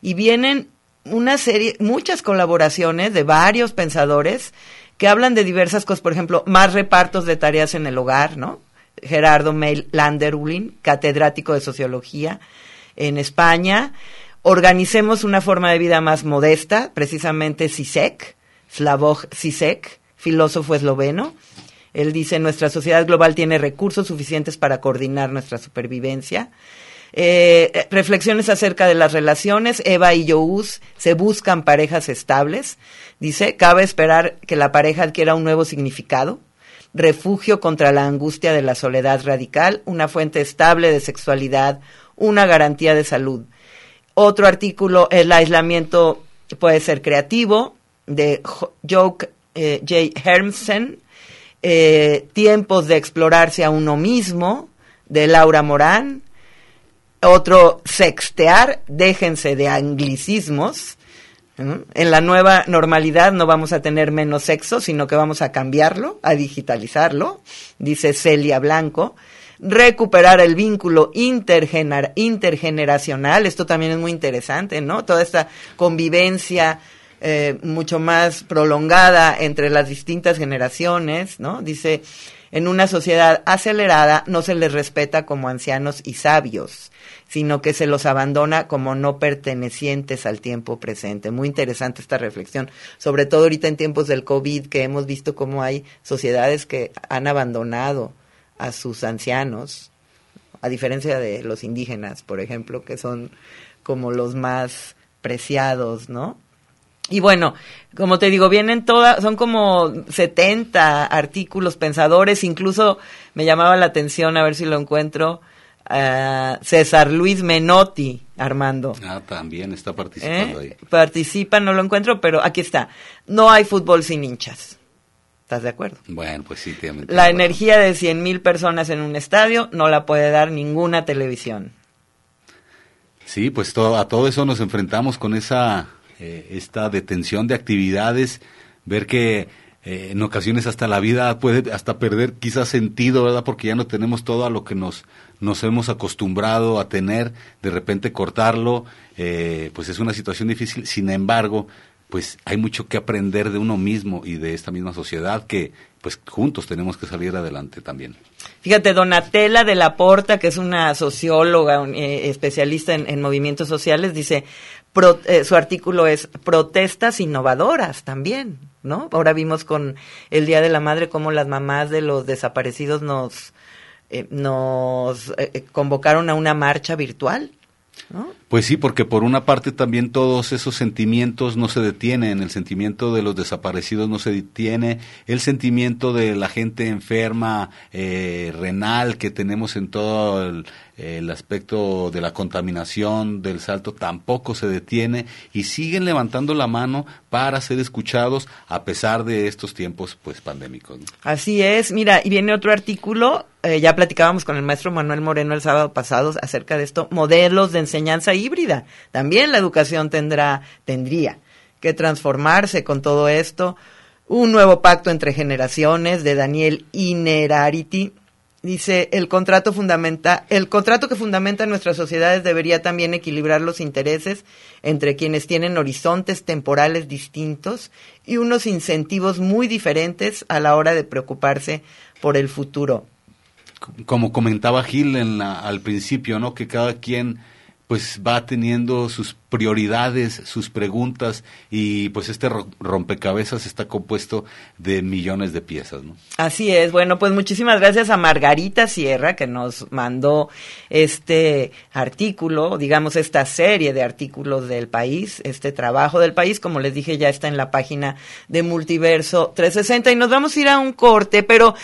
A: Y vienen una serie, muchas colaboraciones de varios pensadores que hablan de diversas cosas, por ejemplo, más repartos de tareas en el hogar, ¿no? Gerardo Meil Landerulin, catedrático de sociología en España. Organicemos una forma de vida más modesta, precisamente Sisek, Slavoj Sisek, filósofo esloveno. Él dice, nuestra sociedad global tiene recursos suficientes para coordinar nuestra supervivencia. Eh, reflexiones acerca de las relaciones. Eva y Joús se buscan parejas estables. Dice, cabe esperar que la pareja adquiera un nuevo significado. Refugio contra la angustia de la soledad radical, una fuente estable de sexualidad, una garantía de salud. Otro artículo, el aislamiento puede ser creativo, de Joke eh, J. Hermsen, eh, Tiempos de explorarse a uno mismo, de Laura Morán. Otro, Sextear, déjense de anglicismos. En la nueva normalidad no vamos a tener menos sexo, sino que vamos a cambiarlo, a digitalizarlo, dice Celia Blanco. Recuperar el vínculo intergeneracional, esto también es muy interesante, ¿no? Toda esta convivencia eh, mucho más prolongada entre las distintas generaciones, ¿no? Dice, en una sociedad acelerada no se les respeta como ancianos y sabios, sino que se los abandona como no pertenecientes al tiempo presente. Muy interesante esta reflexión, sobre todo ahorita en tiempos del COVID, que hemos visto cómo hay sociedades que han abandonado a sus ancianos, a diferencia de los indígenas, por ejemplo, que son como los más preciados, ¿no? Y bueno, como te digo, vienen todas, son como 70 artículos pensadores, incluso me llamaba la atención, a ver si lo encuentro, uh, César Luis Menotti, Armando.
D: Ah, también está participando
A: ¿Eh? ahí. Participa, no lo encuentro, pero aquí está. No hay fútbol sin hinchas. ¿Estás de acuerdo?
D: Bueno, pues sí. Te,
A: la energía de 100 mil personas en un estadio no la puede dar ninguna televisión.
D: Sí, pues todo, a todo eso nos enfrentamos con esa eh, esta detención de actividades, ver que eh, en ocasiones hasta la vida puede hasta perder quizás sentido, ¿verdad? Porque ya no tenemos todo a lo que nos, nos hemos acostumbrado a tener, de repente cortarlo, eh, pues es una situación difícil, sin embargo, pues hay mucho que aprender de uno mismo y de esta misma sociedad que pues juntos tenemos que salir adelante también.
A: Fíjate, Donatella de la Porta, que es una socióloga especialista en, movimientos sociales, dice, eh, su artículo es protestas innovadoras también, ¿no? Ahora vimos con el Día de la Madre cómo las mamás de los desaparecidos nos, eh, nos convocaron a una marcha virtual
D: pues sí, porque por una parte también todos esos sentimientos no se detienen, el sentimiento de los desaparecidos no se detiene, el sentimiento de la gente enferma eh, renal que tenemos en todo el, aspecto de la contaminación del salto tampoco se detiene y siguen levantando la mano para ser escuchados a pesar de estos tiempos pues pandémicos.
A: Así es, mira, y viene otro artículo, eh, ya platicábamos con el maestro Manuel Moreno el sábado pasado acerca de esto, modelos de enseñanza híbrida. También la educación tendrá, tendría que transformarse con todo esto. Un nuevo pacto entre generaciones de Daniel Inerarity Dice, el contrato fundamenta, el contrato que fundamenta nuestras sociedades debería también equilibrar los intereses entre quienes tienen horizontes temporales distintos y unos incentivos muy diferentes a la hora de preocuparse por el futuro.
D: Como comentaba Gil en la, al principio, ¿no? Que cada quien pues va teniendo sus prioridades, sus preguntas y pues este rompecabezas está compuesto de millones de piezas, ¿no?
A: Así es. Bueno, pues muchísimas gracias a Margarita Sierra que nos mandó este artículo, digamos esta serie de artículos del país, este trabajo del país, como les dije ya está en la página de Multiverso 360 y nos vamos a ir a un corte, pero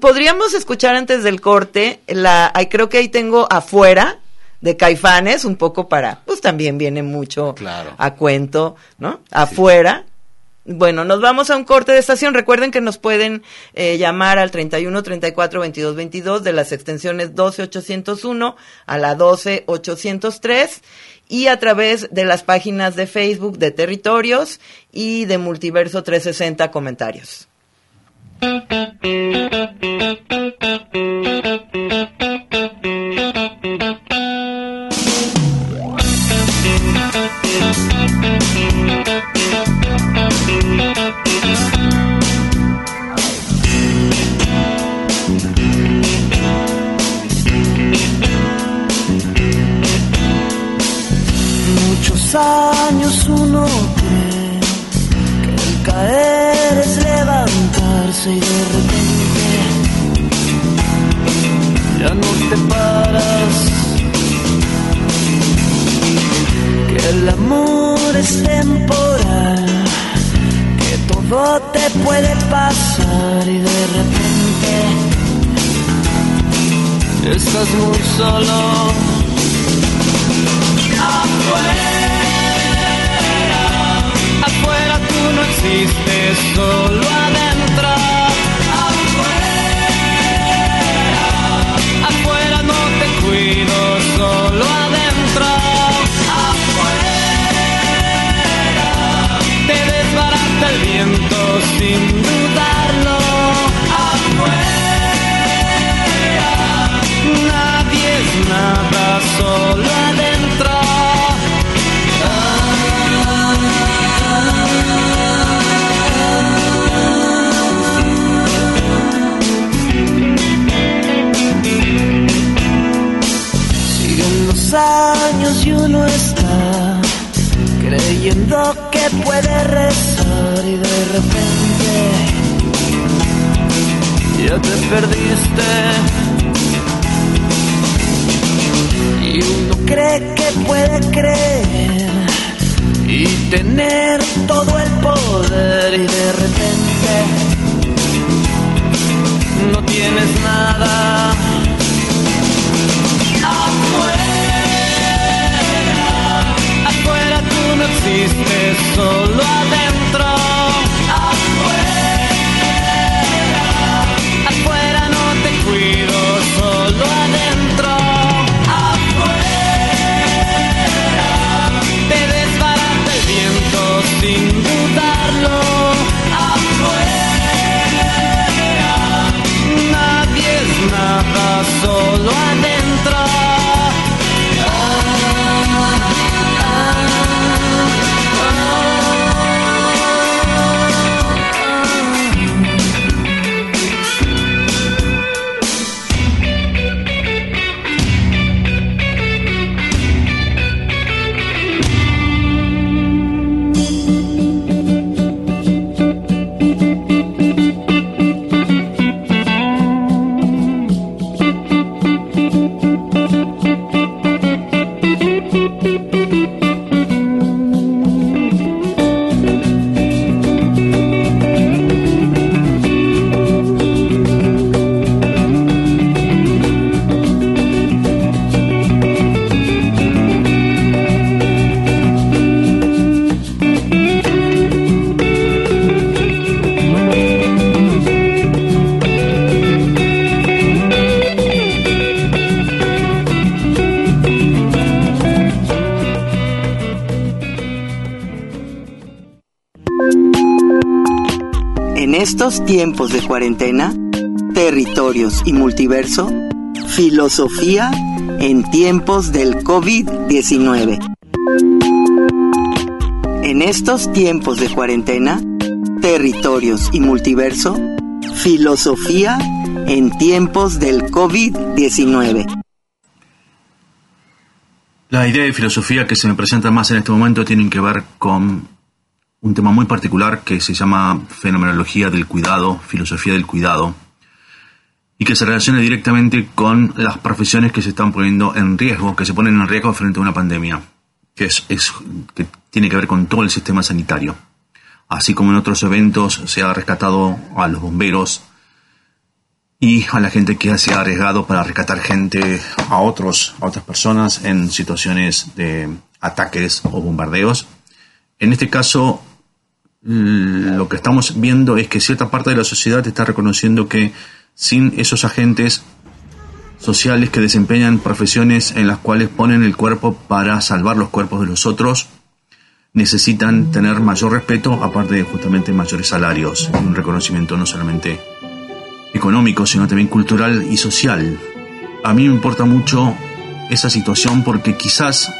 A: podríamos escuchar antes del corte la creo que ahí tengo afuera de Caifanes, un poco para, pues también viene mucho a cuento, ¿no? Afuera. Bueno, nos vamos a un corte de estación. Recuerden que nos pueden eh, llamar al 31 34 22 22 de las extensiones 12 801 a la 12 803 y a través de las páginas de Facebook de Territorios y de Multiverso 360 Comentarios.
P: Muchos años uno cree que el caer es levantarse y de repente ya no te paras el amor es temporal, que todo te puede pasar y de repente estás muy solo. Afuera, afuera tú no existes, solo adentro. Afuera, afuera no te cuido, solo adentro. Viento sin creyendo que puede rezar y de repente ya te perdiste. Y uno cree que puede creer y tener todo el poder y de repente no tienes nada. Existe solo adentro.
A: Tiempos de cuarentena, territorios y multiverso, filosofía en tiempos del COVID-19. En estos tiempos de cuarentena, territorios y multiverso, filosofía en tiempos del COVID-19.
Q: La idea de filosofía que se me presenta más en este momento tienen que ver con un tema muy particular que se llama fenomenología del cuidado, filosofía del cuidado, y que se relaciona directamente con las profesiones que se están poniendo en riesgo, que se ponen en riesgo frente a una pandemia, que, es, que tiene que ver con todo el sistema sanitario. Así como en otros eventos se ha rescatado a los bomberos y a la gente que se ha arriesgado para rescatar gente a otros, a otras personas en situaciones de ataques o bombardeos. En este caso, lo que estamos viendo es que cierta parte de la sociedad está reconociendo que sin esos agentes sociales que desempeñan profesiones en las cuales ponen el cuerpo para salvar los cuerpos de los otros, necesitan tener mayor respeto, aparte de justamente mayores salarios, un reconocimiento no solamente económico, sino también cultural y social. A mí me importa mucho esa situación porque quizás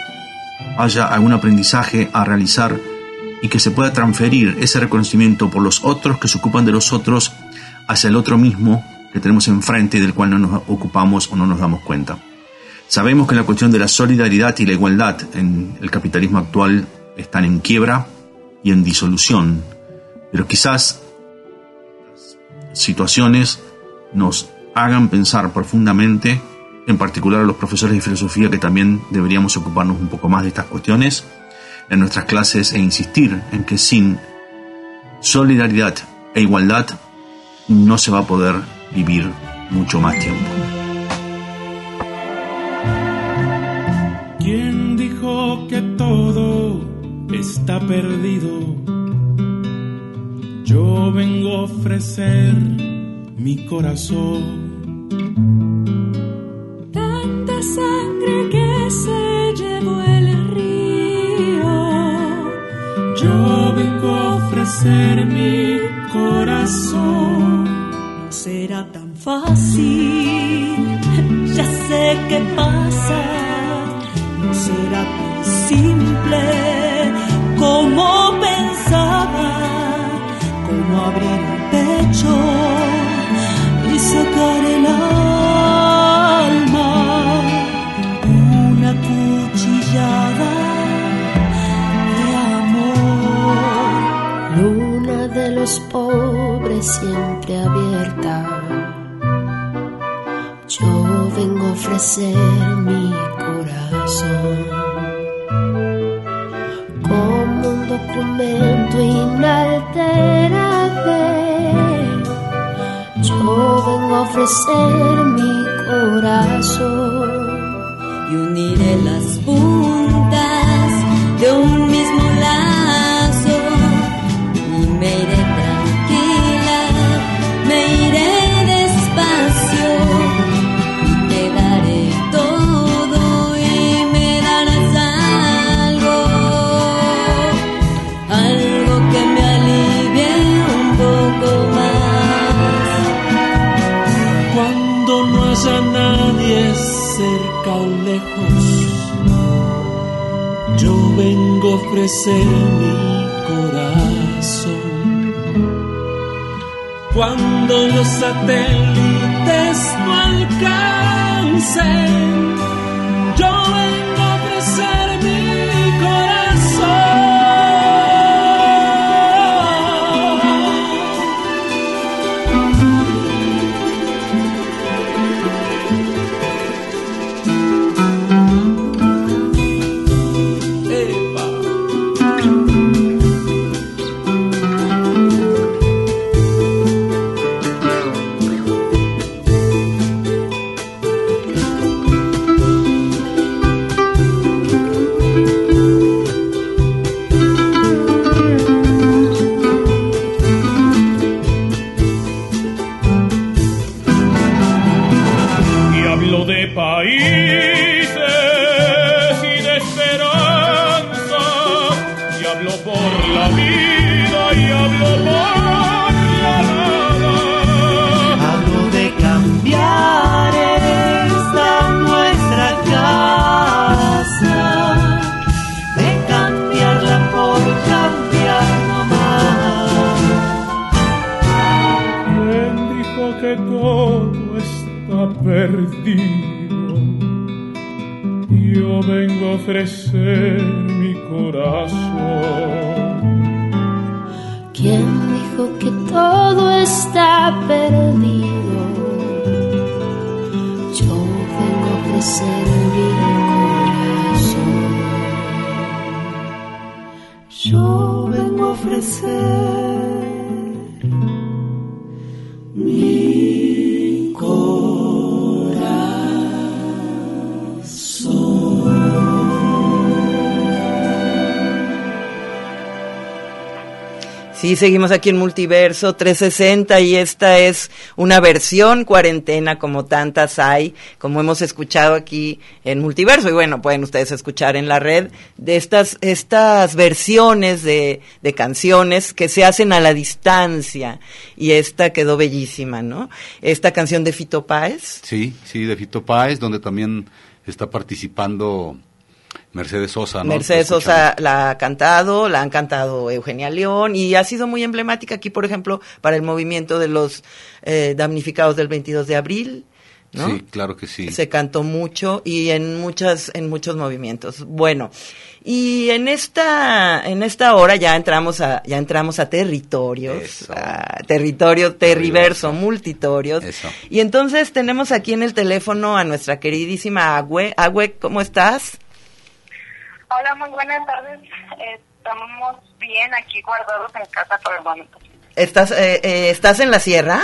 Q: haya algún aprendizaje a realizar y que se pueda transferir ese reconocimiento por los otros que se ocupan de los otros hacia el otro mismo que tenemos enfrente y del cual no nos ocupamos o no nos damos cuenta. Sabemos que la cuestión de la solidaridad y la igualdad en el capitalismo actual están en quiebra y en disolución, pero quizás situaciones nos hagan pensar profundamente, en particular a los profesores de filosofía que también deberíamos ocuparnos un poco más de estas cuestiones en nuestras clases e insistir en que sin solidaridad e igualdad no se va a poder vivir mucho más tiempo.
H: ¿Quién dijo que todo está perdido? Yo vengo a ofrecer mi corazón.
C: Tanta
H: ofrecer mi corazón.
C: No será tan fácil, ya sé qué pasa. No será tan simple como pensaba, como abrir el pecho
R: pobres siempre abierta. Yo vengo a ofrecer mi corazón como un documento inalterable. Yo vengo a ofrecer mi corazón
C: y uniré las
H: ofrecer mi corazón. Cuando los satélites no alcancen,
A: Sí, seguimos aquí en Multiverso 360 y esta es una versión cuarentena como tantas hay, como hemos escuchado aquí en Multiverso y bueno, pueden ustedes escuchar en la red de estas estas versiones de, de canciones que se hacen a la distancia y esta quedó bellísima, ¿no? Esta canción de Fito Páez.
D: Sí, sí, de Fito Páez, donde también está participando Mercedes Sosa, ¿no?
A: Mercedes. Sosa la ha cantado, la han cantado Eugenia León y ha sido muy emblemática aquí, por ejemplo, para el movimiento de los eh, damnificados del 22 de abril, ¿no?
D: Sí, claro que sí.
A: Se cantó mucho y en muchas en muchos movimientos. Bueno, y en esta en esta hora ya entramos a ya entramos a territorios, a territorio terriverso, multitorios. Y entonces tenemos aquí en el teléfono a nuestra queridísima Agüe. Agüe, ¿cómo estás?
S: Hola, muy buenas tardes. Estamos bien aquí guardados en casa por el momento.
A: ¿Estás eh, eh, estás en la sierra?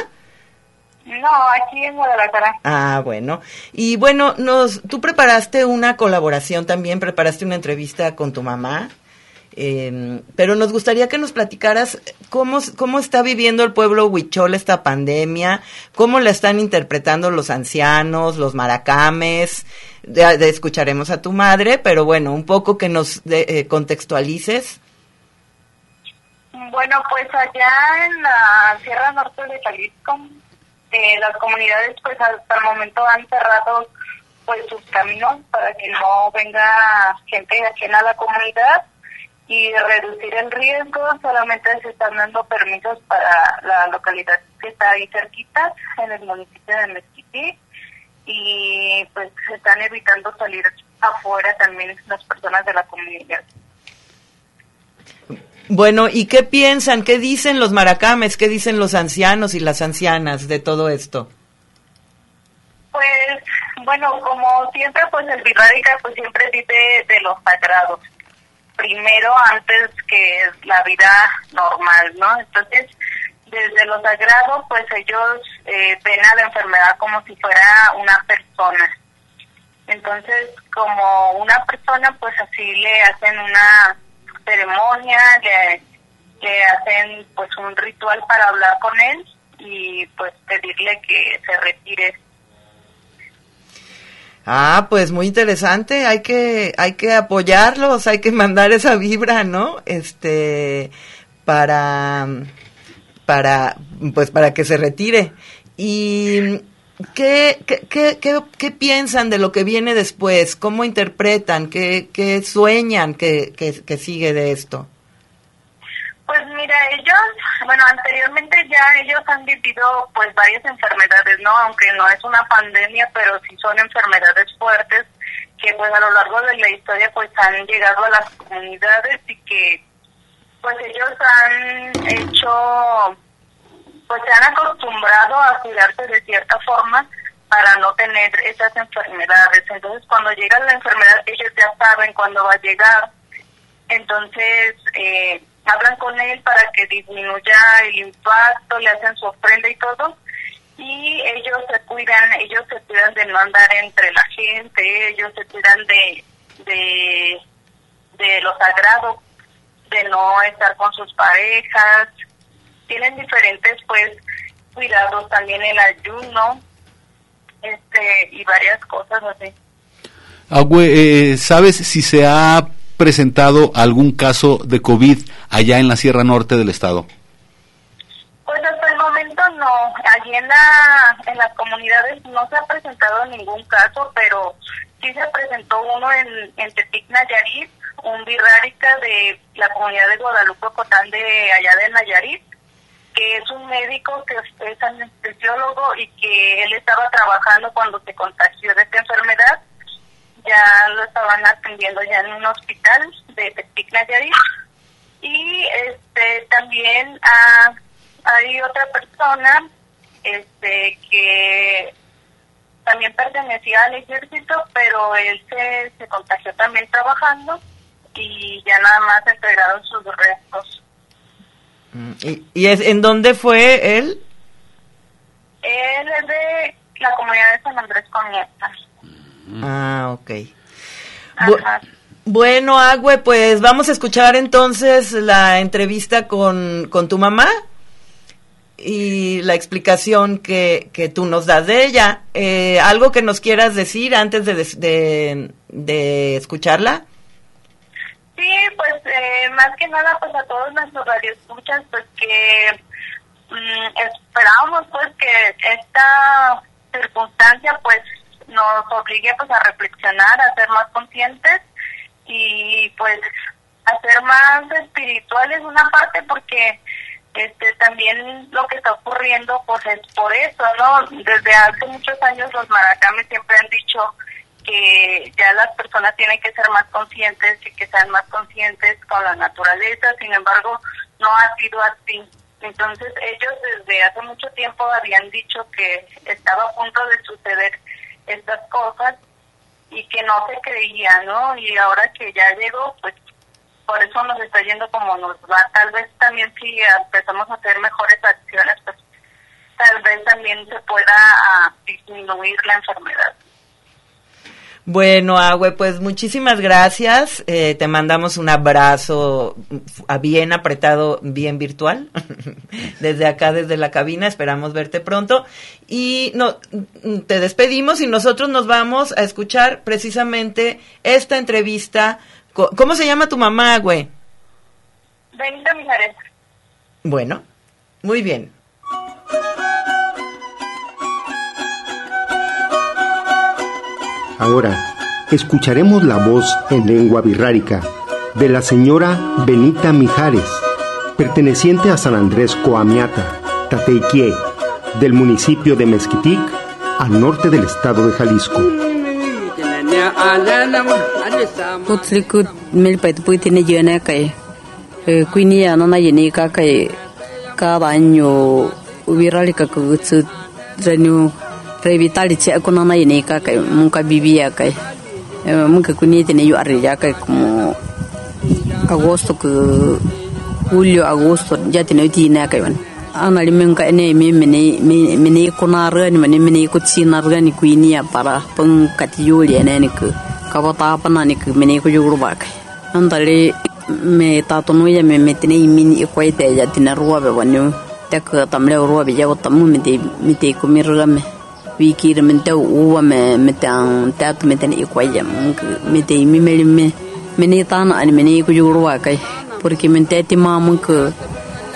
S: No, aquí en Guadalajara.
A: Ah, bueno. Y bueno, nos, tú preparaste una colaboración también, preparaste una entrevista con tu mamá, eh, pero nos gustaría que nos platicaras cómo, cómo está viviendo el pueblo Huichol esta pandemia, cómo la están interpretando los ancianos, los maracames. De, de escucharemos a tu madre, pero bueno, un poco que nos de, eh, contextualices.
S: Bueno, pues allá en la Sierra Norte de Jalisco, eh, las comunidades pues hasta el momento han cerrado pues sus caminos para que no venga gente ajena a la comunidad y reducir el riesgo solamente se están dando permisos para la localidad que está ahí cerquita en el municipio de Mezquití y pues se están evitando salir afuera también las personas de la comunidad.
A: Bueno, ¿y qué piensan? ¿Qué dicen los maracames? ¿Qué dicen los ancianos y las ancianas de todo esto?
S: Pues, bueno, como siempre, pues el Virrádica pues siempre dice de los sagrados. Primero, antes que la vida normal, ¿no? Entonces, desde lo sagrado, pues ellos eh, ven a la enfermedad como si fuera una persona. Entonces, como una persona, pues así le hacen una ceremonia, le, le hacen pues un ritual para hablar con él y pues pedirle que se retire.
A: Ah, pues muy interesante, hay que hay que apoyarlos, hay que mandar esa vibra, ¿no? Este para para pues para que se retire. Y ¿Qué, qué, qué, qué, piensan de lo que viene después? ¿Cómo interpretan? ¿Qué, qué sueñan que, que, que sigue de esto?
S: Pues mira, ellos, bueno, anteriormente ya ellos han vivido pues varias enfermedades, ¿no? Aunque no es una pandemia, pero sí son enfermedades fuertes que pues a lo largo de la historia pues han llegado a las comunidades y que pues ellos han hecho pues se han acostumbrado a cuidarse de cierta forma para no tener esas enfermedades. Entonces, cuando llega la enfermedad, ellos ya saben cuándo va a llegar. Entonces, eh, hablan con él para que disminuya el impacto, le hacen su ofrenda y todo. Y ellos se cuidan, ellos se cuidan de no andar entre la gente, ellos se cuidan de, de, de lo sagrado, de no estar con sus parejas, tienen diferentes pues cuidados también el ayuno este y varias cosas así
D: Agüe, eh, ¿sabes si se ha presentado algún caso de COVID allá en la Sierra Norte del estado?
S: pues hasta el momento no allí en la en las comunidades no se ha presentado ningún caso pero sí se presentó uno en, en Tepic Nayarit un birrárica de la comunidad de Guadalupe Cotán de allá de Nayarit que es un médico que es anestesiólogo y que él estaba trabajando cuando se contagió de esta enfermedad ya lo estaban atendiendo ya en un hospital de Tepic Nayarit. Y este también ah, hay otra persona este que también pertenecía al ejército, pero él se, se contagió también trabajando y ya nada más entregaron sus restos.
A: Mm, ¿Y, y es, en dónde fue él?
S: Él es de la comunidad de San Andrés Conieta.
A: Ah, ok. Bu- bueno, Agüe, pues vamos a escuchar entonces la entrevista con, con tu mamá y la explicación que, que tú nos das de ella. Eh, ¿Algo que nos quieras decir antes de, de, de escucharla?
S: Sí, pues eh, más que nada pues a todos nuestros radioescuchas pues que mm, esperábamos pues que esta circunstancia pues nos obligue pues a reflexionar, a ser más conscientes y pues a ser más espirituales una parte porque este también lo que está ocurriendo pues es por eso, ¿no? Desde hace muchos años los maracames siempre han dicho que ya las personas tienen que ser más conscientes y que sean más conscientes con la naturaleza, sin embargo, no ha sido así. Entonces, ellos desde hace mucho tiempo habían dicho que estaba a punto de suceder estas cosas y que no se creía, ¿no? Y ahora que ya llegó, pues por eso nos está yendo como nos va. Tal vez también si empezamos a hacer mejores acciones, pues tal vez también se pueda ah, disminuir la enfermedad.
A: Bueno, Agüe, pues muchísimas gracias. Eh, te mandamos un abrazo a bien apretado, bien virtual, desde acá, desde la cabina. Esperamos verte pronto. Y no, te despedimos y nosotros nos vamos a escuchar precisamente esta entrevista. ¿Cómo se llama tu mamá, Agüe?
S: Benita Mijares.
A: Bueno, muy bien.
N: Ahora, escucharemos la voz en lengua birrárica de la señora Benita Mijares, perteneciente a San Andrés Coamiata, Tateiquie, del municipio de Mezquitic, al norte del estado de Jalisco.
T: Revitali che ko nana yene ka kai munka vivía kai. Munka kuni tiene yo arriba kai como agosto que julio agosto ya tiene tiene kai man. Ana limenka ene mi mene mene kuna rani mene mene kutsina rani kuini ya para peng katiyuli ene ni ku kabata pana ni ku mene ku juguru bakai. Andale me tato no ya me metine imini ikwai te ya tina ruwa be wanu te ka tamle ruwa be ya tamu me te me te ku mirga me wiki de mente uwa me me te an te at me te ikwai ya me te mi me me me ni tana ani me ni ku juguru bakai porque me te ti mamu ku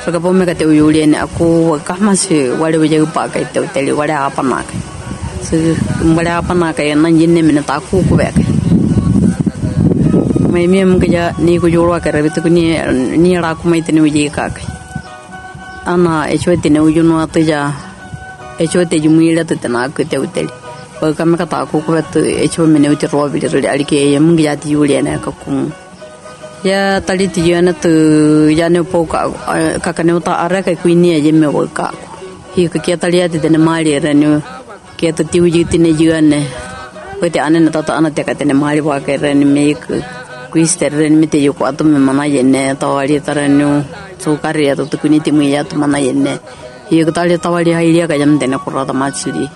T: Saka po me ka te uyuli ni aku kahma si wale wajah pa kai te teli wale apa nak. So wale apa nak kai nan jinne me ta ku ku be kai. mai mi mun kaja ni ku jorwa ka rabi tu ni ni ra ku mai tene uji ka kai ana e chwe tene uju no echote jumuila to tanaka te uteli wa kama ka taku ko to echo mene uti robi to ali ke yam ngi jati yuli na ka kum ya tali ti yana to ya ne po ka ka ka ne uta ara ka kuini ya jeme ko ka hi ka ke tali ati tene mali ra ne kia to ti uji ti ne jiyane ko te ane na tata ana te ka tene mali wa ka ra ne me ku kuister ra ne me te yo ko ato me mana yene tawari taranu tsukari ya to kuni ti mana yo ko tali tawali ha ilia ka jam dena ko rada machiri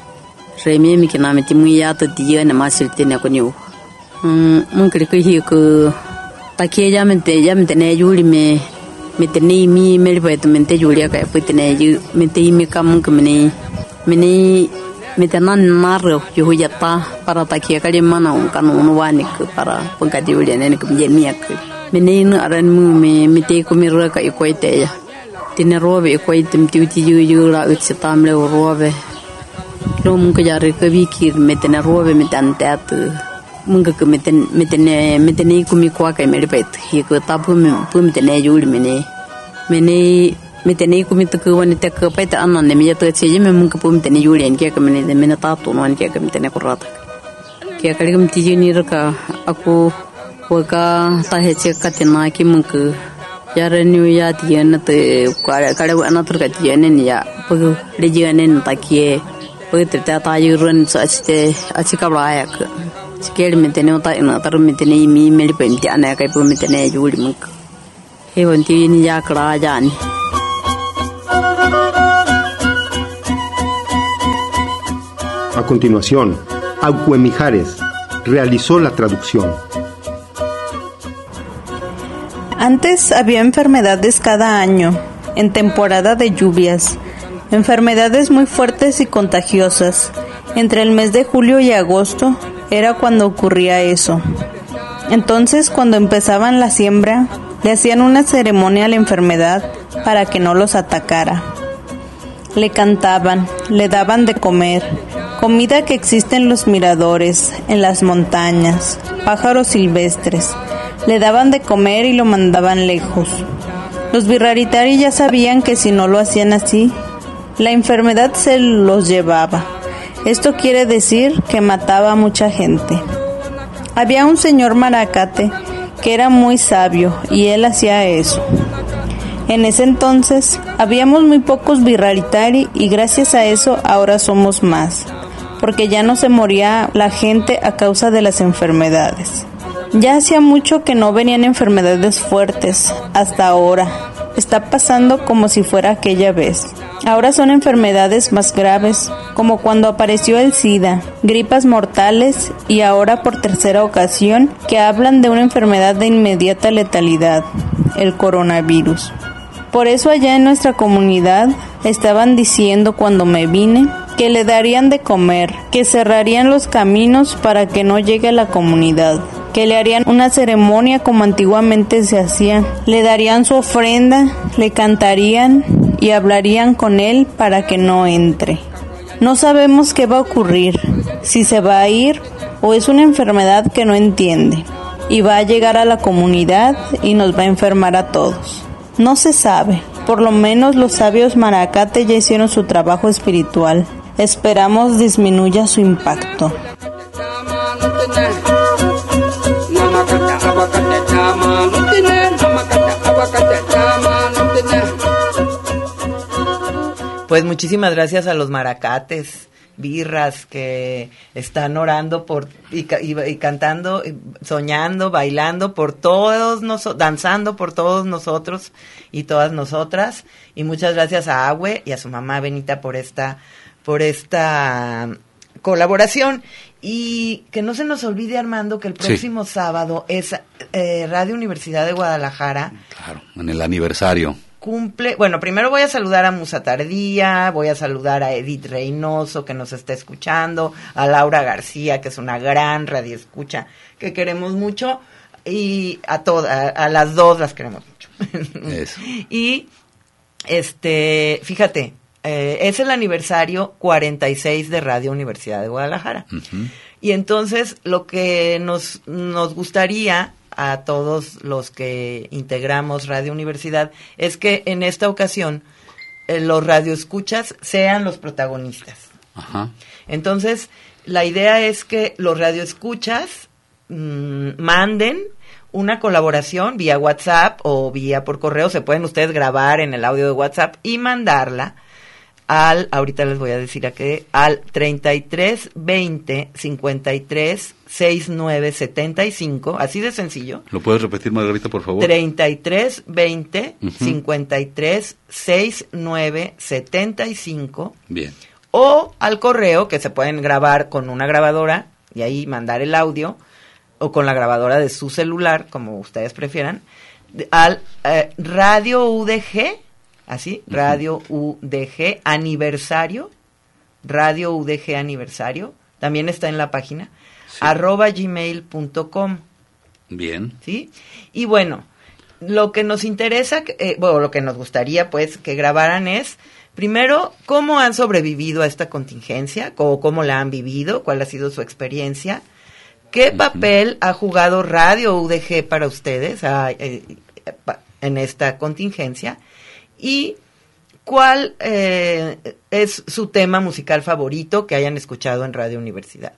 T: re me mi kina me ti ya to ti ne machiri te ne ko niu mm mun kri ko hi ko ta ke jam te jam te ne yuli me. Me te ne mi me le to me te yuli ka pu te ne yu me te mi ka ko me ne me ne me te nan narro yo ya ta para ta kia kali mana un kanu un wani para pengkati ulian ne ke menjen miak ke. Me ne aran mu me me te ko mi ra ka ya tine robe ikoi tem tiu ti ju ju la ut se tam le robe lo mun ke jare ke vikir me te robe me tan te at mun ke ke me te me te ne me te ne ku mi kwa ka me le pet. Hi ko ta pu me pu me te ne ju me ne. Me ne me te nei ku mi te ku wani te ku pai te ana ne mi te che me mun ka pum te ne yuli en ke ka me ne me na ta to no en ke ka me te ne ku rata kia kali kam tiji ni raka aku waka ta heche katina ki mungku yaranyu ya tiyan te kare anak tur ka tiyanen ya. Pugu rejianen takie pugu tirta ta yurun so achite achika blaya ka skel ya mitene uta ina tar mitene mi meli penti ana kai pu mitene yuli muk he honti ni ya, ya kra ya jan
N: A continuación, Agüe Mijares realizó la traducción.
U: Antes había enfermedades cada año, en temporada de lluvias, enfermedades muy fuertes y contagiosas. Entre el mes de julio y agosto era cuando ocurría eso. Entonces, cuando empezaban la siembra, le hacían una ceremonia a la enfermedad para que no los atacara. Le cantaban, le daban de comer, comida que existe en los miradores, en las montañas, pájaros silvestres. Le daban de comer y lo mandaban lejos. Los birraritari ya sabían que si no lo hacían así, la enfermedad se los llevaba. Esto quiere decir que mataba a mucha gente. Había un señor maracate que era muy sabio y él hacía eso. En ese entonces habíamos muy pocos birraritari y gracias a eso ahora somos más, porque ya no se moría la gente a causa de las enfermedades. Ya hacía mucho que no venían enfermedades fuertes, hasta ahora. Está pasando como si fuera aquella vez. Ahora son enfermedades más graves, como cuando apareció el SIDA, gripas mortales y ahora por tercera ocasión que hablan de una enfermedad de inmediata letalidad, el coronavirus. Por eso allá en nuestra comunidad estaban diciendo cuando me vine que le darían de comer, que cerrarían los caminos para que no llegue a la comunidad, que le harían una ceremonia como antiguamente se hacía, le darían su ofrenda, le cantarían y hablarían con él para que no entre. No sabemos qué va a ocurrir, si se va a ir o es una enfermedad que no entiende y va a llegar a la comunidad y nos va a enfermar a todos. No se sabe. Por lo menos los sabios maracate ya hicieron su trabajo espiritual. Esperamos disminuya su impacto.
A: Pues muchísimas gracias a los maracates, birras que están orando por y, y- y cantando, y soñando, bailando por todos nosotros, danzando por todos nosotros y todas nosotras. Y muchas gracias a Agüe y a su mamá Benita por esta, por esta colaboración. Y que no se nos olvide, Armando, que el
D: Sí.
A: próximo sábado es eh, Radio Universidad de Guadalajara
D: Claro, en el aniversario.
A: Cumple, bueno, primero voy a saludar a Musa Tardía, voy a saludar a Edith Reynoso que nos está escuchando, a Laura García que es una gran radioescucha que queremos mucho y a todas, a, las dos las queremos mucho.
D: Eso.
A: y este, fíjate, eh, es el aniversario 46 de Radio Universidad de Guadalajara. Y entonces lo que nos, nos gustaría a todos los que integramos Radio Universidad es que en esta ocasión eh, los radioescuchas sean los protagonistas.
D: Ajá.
A: Entonces, la idea es que los radioescuchas mm, manden una colaboración vía WhatsApp o vía por correo. Se pueden ustedes grabar en el audio de WhatsApp y mandarla al, ahorita les voy a decir a qué, al 33 20 53 69 75, así de sencillo.
D: ¿Lo puedes repetir, Margarita, por favor?
A: 33 20
D: Ujú.
A: 53 69 75
D: Bien.
A: o al correo que se pueden grabar con una grabadora y ahí mandar el audio o con la grabadora de su celular, como ustedes prefieran, al eh, Radio UDG, así, Radio UDG aniversario, Radio UDG aniversario, también está en la página, arroba gmail.com.
D: Bien.
A: ¿sí? Y bueno, lo que nos interesa, eh, bueno, lo que nos gustaría pues que grabaran es, primero, cómo han sobrevivido a esta contingencia, o cómo la han vivido, cuál ha sido su experiencia, qué papel ha jugado Radio UDG para ustedes ah, eh, pa- en esta contingencia y cuál eh, es su tema musical favorito que hayan escuchado en Radio Universidad.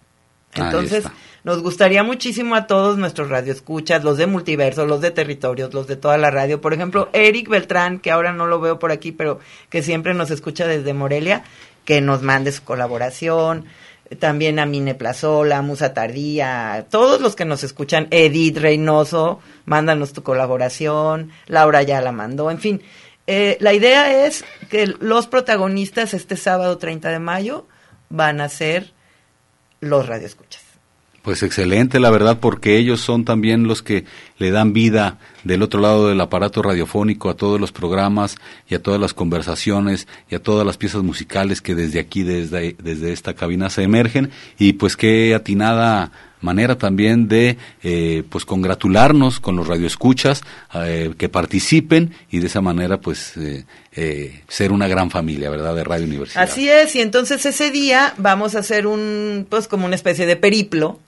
A: Entonces, nos gustaría muchísimo a todos nuestros radioescuchas, los de multiverso, los de territorios, los de toda la radio. Por ejemplo, Eric Beltrán, que ahora no lo veo por aquí, pero que siempre nos escucha desde Morelia, que nos mande su colaboración. También a Mine Plazola, Musa Tardía, todos los que nos escuchan, Edith Reynoso, mándanos tu colaboración, Laura ya la mandó, en fin. Eh, la idea es que los protagonistas este sábado 30 de mayo van a ser los radioescuchas.
D: Pues excelente, la verdad, porque ellos son también los que le dan vida del otro lado del aparato radiofónico a todos los programas y a todas las conversaciones y a todas las piezas musicales que desde aquí, desde, desde esta cabina se emergen. Y pues qué atinada manera también de eh, pues congratularnos con los radioescuchas eh, que participen y de esa manera pues eh, eh, ser una gran familia, ¿verdad? De Radio Universidad.
A: Así es, y entonces ese día vamos a hacer un, pues como una especie de periplo,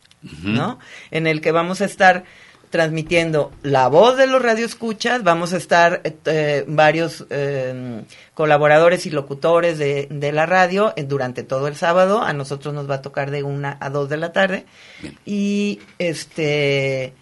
A: ¿no? En el que vamos a estar transmitiendo la voz de los radioescuchas, vamos a estar eh, eh, varios eh, colaboradores y locutores de, de la radio eh, durante todo el sábado, a nosotros nos va a tocar de una a dos de la tarde. Y este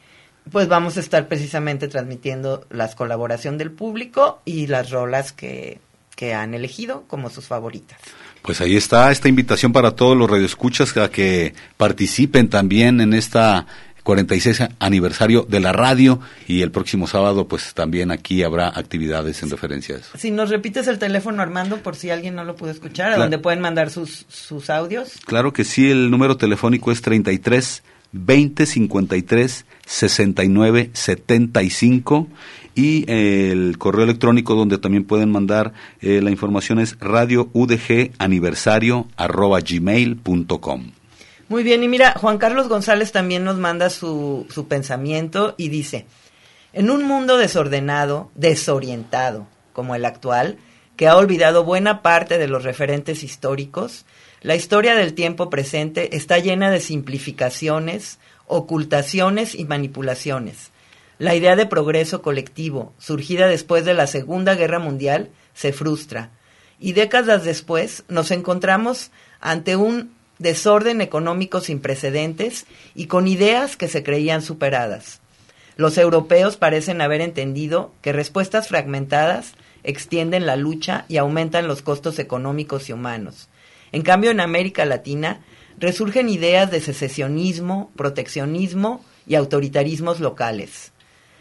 A: pues vamos a estar precisamente transmitiendo las colaboración del público y las rolas que, que han elegido como sus favoritas.
D: Pues ahí está esta invitación para todos los radioescuchas a que participen también en esta 46 aniversario de la radio y el próximo sábado pues también aquí habrá actividades en referencia a eso.
A: Si nos repites el teléfono, Armando, por si alguien no lo pudo escuchar, a
D: Claro.
A: donde pueden mandar sus, sus audios.
D: Claro que sí, el número telefónico es 33 20 53 69 75 y el correo electrónico donde también pueden mandar eh, la información es radioudganiversario arroba gmail.com.
A: Muy bien, y mira, Juan Carlos González también nos manda su, su pensamiento y dice, en un mundo desordenado, desorientado, como el actual, que ha olvidado buena parte de los referentes históricos, la historia del tiempo presente está llena de simplificaciones, ocultaciones y manipulaciones. La idea de progreso colectivo, surgida después de la Segunda Guerra Mundial, se frustra. Y décadas después nos encontramos ante un desorden económico sin precedentes y con ideas que se creían superadas. Los europeos parecen haber entendido que respuestas fragmentadas extienden la lucha y aumentan los costos económicos y humanos. En cambio, en América Latina resurgen ideas de secesionismo, proteccionismo y autoritarismos locales.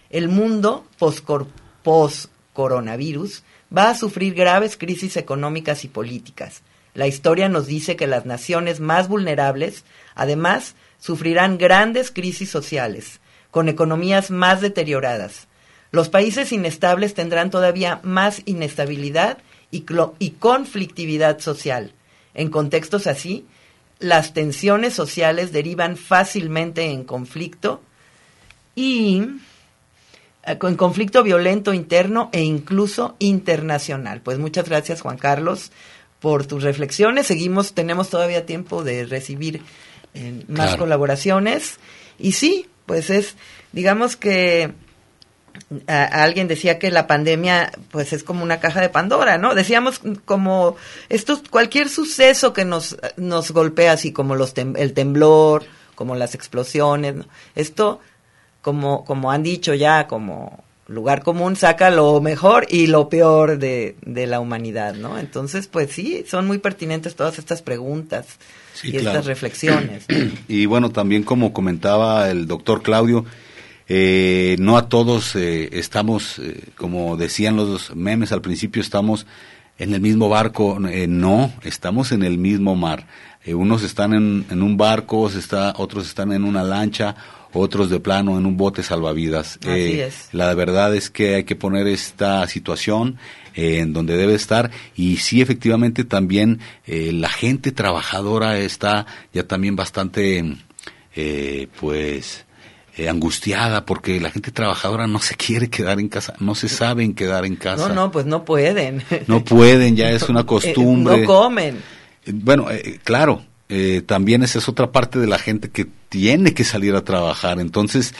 A: El mundo post-cor- post-coronavirus va a sufrir graves crisis económicas y políticas. La historia nos dice que las naciones más vulnerables, además, sufrirán grandes crisis sociales, con economías más deterioradas. Los países inestables tendrán todavía más inestabilidad y, conflictividad social. En contextos así, las tensiones sociales derivan fácilmente en conflicto y eh, en conflicto violento interno e incluso internacional. Pues muchas gracias Juan Carlos por tus reflexiones. Seguimos, tenemos todavía tiempo de recibir eh, más
D: Claro.
A: colaboraciones. Y sí, pues es, digamos que a- a alguien decía que la pandemia pues es como una caja de Pandora, ¿no? Decíamos como esto cualquier suceso que nos nos golpea así como los tem- el temblor, como las explosiones, ¿no? Esto como como han dicho ya como lugar común saca lo mejor y lo peor de, de la humanidad, ¿no? Entonces, pues sí, son muy pertinentes todas estas preguntas
D: Sí,
A: y
D: claro.
A: estas reflexiones.
D: Y bueno, también como comentaba el doctor Claudio, eh, no a todos eh, estamos, eh, como decían los memes al principio, estamos en el mismo barco. Eh, no, estamos en el mismo mar. Eh, unos están en, en un barco, se está, otros están en una lancha, otros de plano en un bote salvavidas.
A: Así
D: Eh,
A: es.
D: La verdad es que hay que poner esta situación eh, en donde debe estar y sí efectivamente también eh, la gente trabajadora está ya también bastante eh, pues eh, angustiada porque la gente trabajadora no se quiere quedar en casa, no se saben quedar en casa.
A: No, no, pues no pueden.
D: No pueden, ya es una
A: Eh,
D: costumbre.
A: no comen.
D: Bueno, eh, claro, eh, también esa es otra parte de la gente que tiene que salir a trabajar. Entonces,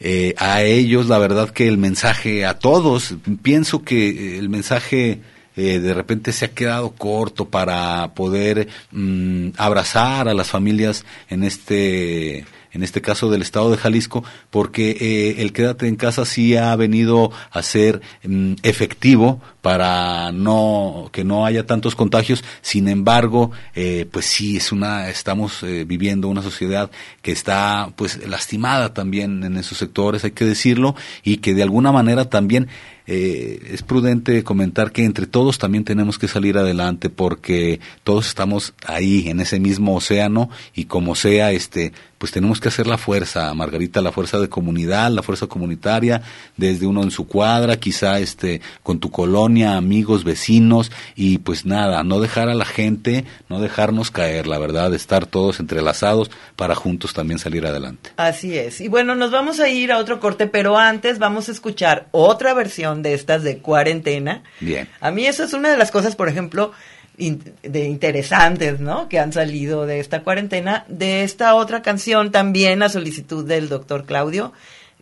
D: eh, a ellos, la verdad que el mensaje, a todos, pienso que eh, el mensaje eh, de repente se ha quedado corto para poder mm, abrazar a las familias en este en este caso del estado de Jalisco, porque eh, el quédate en casa sí ha venido a ser mm, efectivo para no que no haya tantos contagios. Sin embargo, eh, pues sí es una estamos eh, viviendo una sociedad que está pues lastimada también en esos sectores, hay que decirlo, y que de alguna manera también eh, es prudente comentar que entre todos también tenemos que salir adelante porque todos estamos ahí en ese mismo océano y como sea este pues tenemos que hacer la fuerza Margarita la fuerza de comunidad la fuerza comunitaria desde uno en su cuadra quizá este con tu colonia amigos vecinos y pues nada no dejar a la gente no dejarnos caer la verdad estar todos entrelazados para juntos también salir adelante
A: Así es. Y bueno, nos vamos a ir a otro corte, pero antes vamos a escuchar otra versión de estas de cuarentena.
D: bien
A: A mí eso es una de las cosas, por ejemplo, in- de interesantes, ¿no? Que han salido de esta cuarentena. De esta otra canción también a solicitud del doctor Claudio,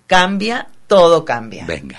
A: Cambia, todo cambia.
D: venga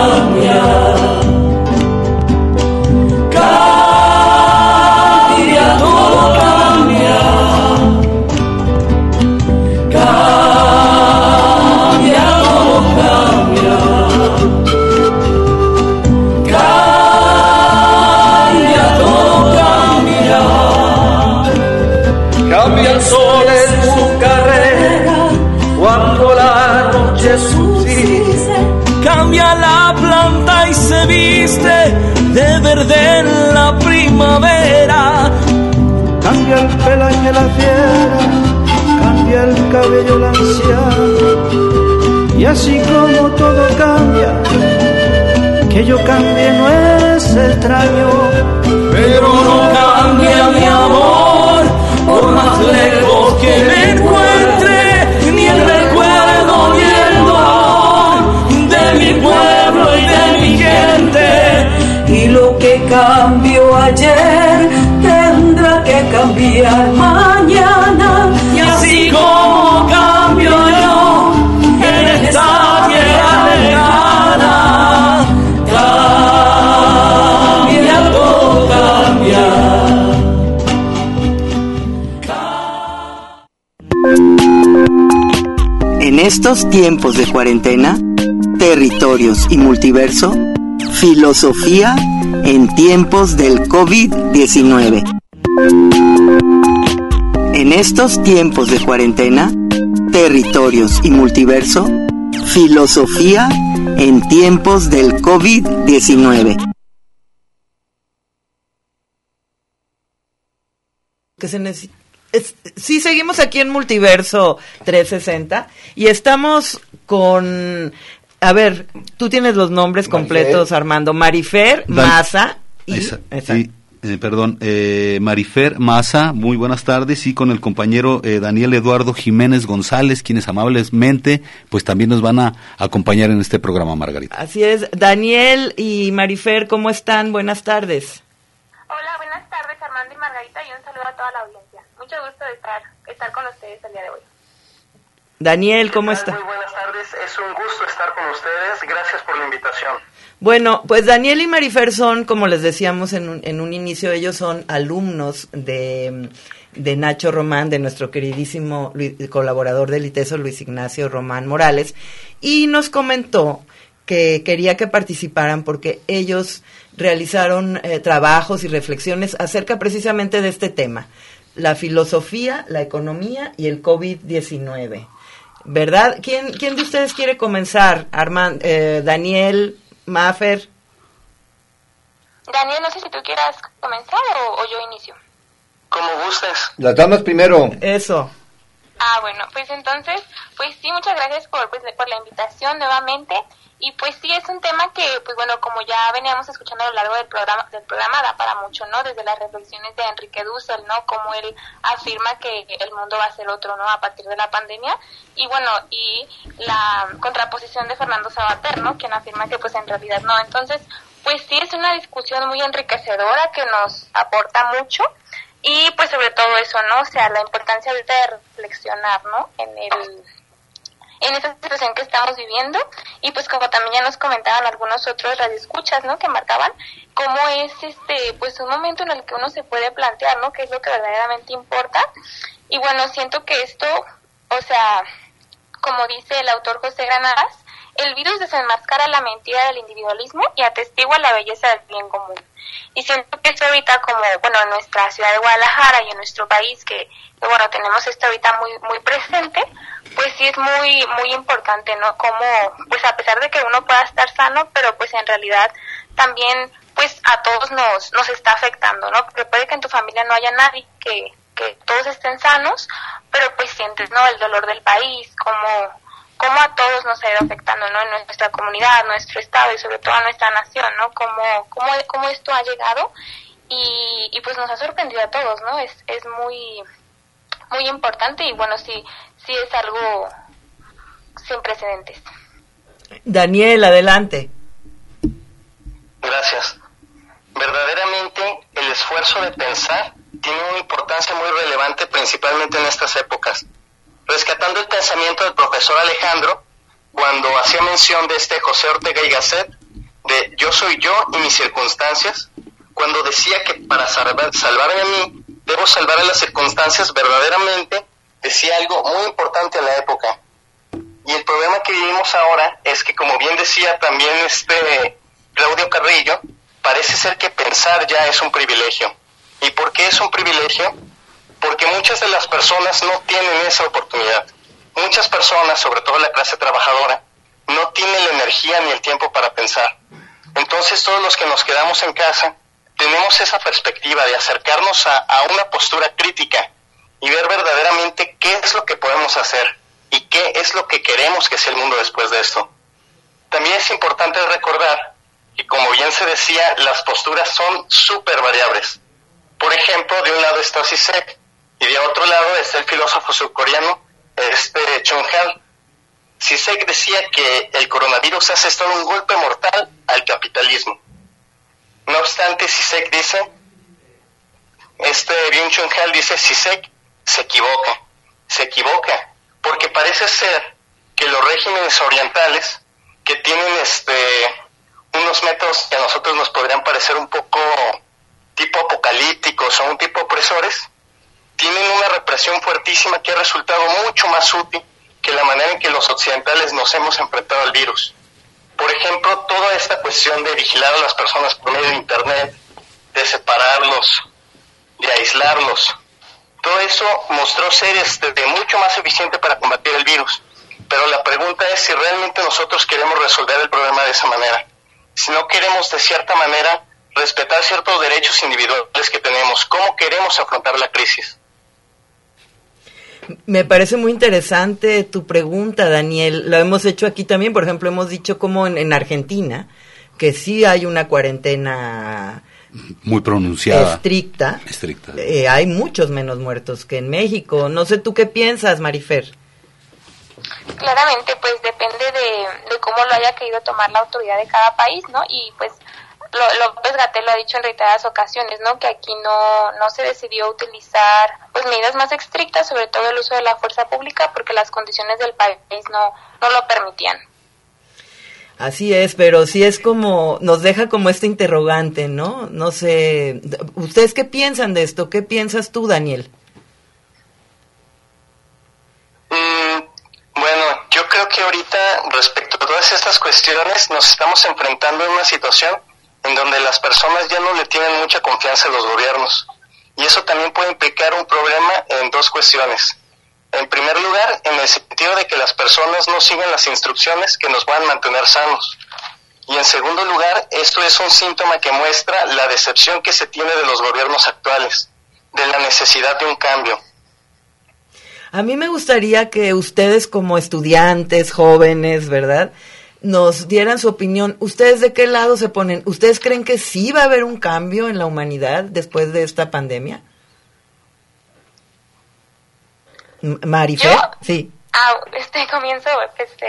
P: Cambia el sol en su carrera cuando la noche subsiste. Cambia la planta y se viste de verde en la primavera.
V: Cambia el pelaje la fiera, cambia el cabello la anciana. Y así como todo cambia, que yo cambie no es extraño.
P: Pero no cambia mi amor, por más lejos que me encuentre, ni el recuerdo ni el dolor de mi pueblo y de mi gente.
C: Y lo que cambió ayer tendrá que cambiar mañana.
A: Estos tiempos de cuarentena, territorios y multiverso, filosofía en tiempos del COVID-19. En estos tiempos de cuarentena, territorios y multiverso, filosofía en tiempos del COVID-19. Que se necesita. Sí, seguimos aquí en Multiverso 360 y estamos con... A ver, tú tienes los nombres completos, Armando. Marifer, Maza y...
D: Eh, perdón, eh, Marifer Maza, muy buenas tardes, y con el compañero eh, Daniel Eduardo Jiménez González, quienes amablemente, pues también nos van a acompañar en este programa, Margarita.
A: Así es, Daniel y Marifer, ¿cómo están? Buenas tardes.
W: Hola, buenas tardes, Armando y Margarita, y un saludo a toda la audiencia. Mucho gusto de estar, estar con ustedes el día de hoy.
A: Daniel, ¿cómo está?
X: Muy buenas tardes, es un gusto estar con ustedes, gracias por la invitación.
A: Bueno, pues Daniel y Marifer son, como les decíamos en un, en un inicio, ellos son alumnos de, de Nacho Román, de nuestro queridísimo colaborador del ITESO, Luis Ignacio Román Morales, y nos comentó que quería que participaran porque ellos realizaron eh, trabajos y reflexiones acerca precisamente de este tema, la filosofía, la economía y el COVID-19. ¿Verdad? ¿Quién, ¿Quién de ustedes quiere comenzar? Armand, eh, Daniel, Mafer.
W: Daniel, no sé si tú quieras comenzar o, yo inicio.
X: Como gustes.
I: Las damas primero.
A: Eso.
W: Ah, bueno, pues entonces, pues sí, muchas gracias por, pues, por la invitación nuevamente. Y pues sí, es un tema que, pues bueno, como ya veníamos escuchando a lo largo del programa, del programa da para mucho, ¿no? Desde las reflexiones de Enrique Dussel, ¿no? Como él afirma que el mundo va a ser otro, ¿no? A partir de la pandemia. Y bueno, y la contraposición de Fernando Sabater, ¿no? Quien afirma que pues en realidad no. Entonces, pues sí, es una discusión muy enriquecedora que nos aporta mucho. Y pues sobre todo eso, ¿no? O sea, la importancia de reflexionar, ¿no? En el en esta situación que estamos viviendo y pues como también ya nos comentaban algunos otros radioescuchas, ¿no? Que marcaban cómo es este pues un momento en el que uno se puede plantear, ¿no? qué es lo que verdaderamente importa. Y bueno, siento que esto, o sea, como dice el autor José Granadas, el virus desenmascara la mentira del individualismo y atestigua la belleza del bien común. Y siento que esto ahorita como, bueno, en nuestra ciudad de Guadalajara y en nuestro país, que, que bueno, tenemos esto ahorita muy, muy presente, pues sí es muy, muy importante, ¿no? Como, pues a pesar de que uno pueda estar sano, pero pues en realidad también, pues a todos nos, nos está afectando, ¿no? Porque puede que en tu familia no haya nadie que, que todos estén sanos, pero pues sientes, ¿no? El dolor del país, como, como a todos nos ha ido afectando, ¿no? En nuestra comunidad, nuestro estado y sobre todo a nuestra nación, ¿no? Como, cómo, cómo esto ha llegado y, y pues nos ha sorprendido a todos, ¿no? Es, es muy, muy importante y bueno, sí, sí es algo sin precedentes.
A: Daniel, adelante.
X: Gracias. Verdaderamente el esfuerzo de pensar tiene una importancia muy relevante principalmente en estas épocas. Rescatando el pensamiento del profesor Alejandro, cuando hacía mención de este José Ortega y Gasset, de yo soy yo y mis circunstancias, cuando decía que para salvar, salvarme a mí, debo salvar a las circunstancias verdaderamente, decía algo muy importante en la época. Y el problema que vivimos ahora es que, como bien decía también este Claudio Carrillo, parece ser que pensar ya es un privilegio. ¿Y por qué es un privilegio? Porque muchas de las personas no tienen esa oportunidad. Muchas personas, sobre todo la clase trabajadora, no tienen la energía ni el tiempo para pensar. Entonces todos los que nos quedamos en casa tenemos esa perspectiva de acercarnos a, a una postura crítica y ver verdaderamente qué es lo que podemos hacer y qué es lo que queremos que sea el mundo después de esto. También es importante recordar que, como bien se decía, las posturas son súper variables. Por ejemplo, de un lado está Sisek y de otro lado está el filósofo surcoreano este Chung Han. Sisek decía que el coronavirus hace esto un golpe mortal al capitalismo. No obstante, Sisek dice, este Byung Chun Han dice, Sisek se equivoca, se equivoca, porque parece ser que los regímenes orientales, que tienen este unos métodos que a nosotros nos podrían parecer un poco tipo apocalípticos o un tipo opresores, tienen una represión fuertísima que ha resultado mucho más útil que la manera en que los occidentales nos hemos enfrentado al virus. Por ejemplo, toda esta cuestión de vigilar a las personas por medio de Internet, de separarlos, de aislarlos, todo eso mostró ser este, mucho más eficiente para combatir el virus. Pero la pregunta es si realmente nosotros queremos resolver el problema de esa manera. Si no queremos de cierta manera respetar ciertos derechos individuales que tenemos, ¿cómo queremos afrontar la crisis?
A: Me parece muy interesante tu pregunta, Daniel. Lo hemos hecho aquí también, por ejemplo, hemos dicho como en, en Argentina, que sí hay una cuarentena
D: Muy pronunciada.
A: estricta.
D: Estricta.
A: Eh, hay muchos menos muertos que en México. No sé tú qué piensas, Marifer.
W: Claramente, pues depende de, de cómo lo haya querido tomar la autoridad de cada país, ¿no? Y pues López Gatel lo ha dicho en reiteradas ocasiones, ¿no? Que aquí no, no se decidió utilizar pues medidas más estrictas, sobre todo el uso de la fuerza pública, porque las condiciones del país no, no lo permitían.
A: Así es, pero sí es como, nos deja como este interrogante, ¿no? No sé, ¿ustedes qué piensan de esto? ¿Qué piensas tú, Daniel?
X: Mm, bueno, yo creo que ahorita respecto a todas estas cuestiones nos estamos enfrentando a una situación en donde las personas ya no le tienen mucha confianza a los gobiernos. Y eso también puede implicar un problema en dos cuestiones. En primer lugar, en el sentido de que las personas no siguen las instrucciones que nos van a mantener sanos. Y en segundo lugar, esto es un síntoma que muestra la decepción que se tiene de los gobiernos actuales, de la necesidad de un cambio.
A: A mí me gustaría que ustedes como estudiantes, jóvenes, ¿verdad? Nos dieran su opinión. ¿Ustedes de qué lado se ponen? ¿Ustedes creen que sí va a haber un cambio en la humanidad después de esta pandemia? M- Marifer, sí.
W: Ah, este comienzo, este,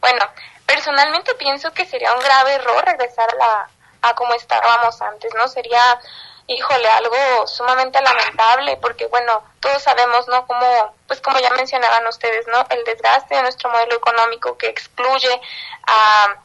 W: bueno, personalmente pienso que sería un grave error regresar a la, a como estábamos antes, ¿no? Sería, híjole, algo sumamente lamentable, porque bueno, todos sabemos, ¿no? Como, pues como ya mencionaban ustedes, ¿no? El desgaste de nuestro modelo económico que excluye a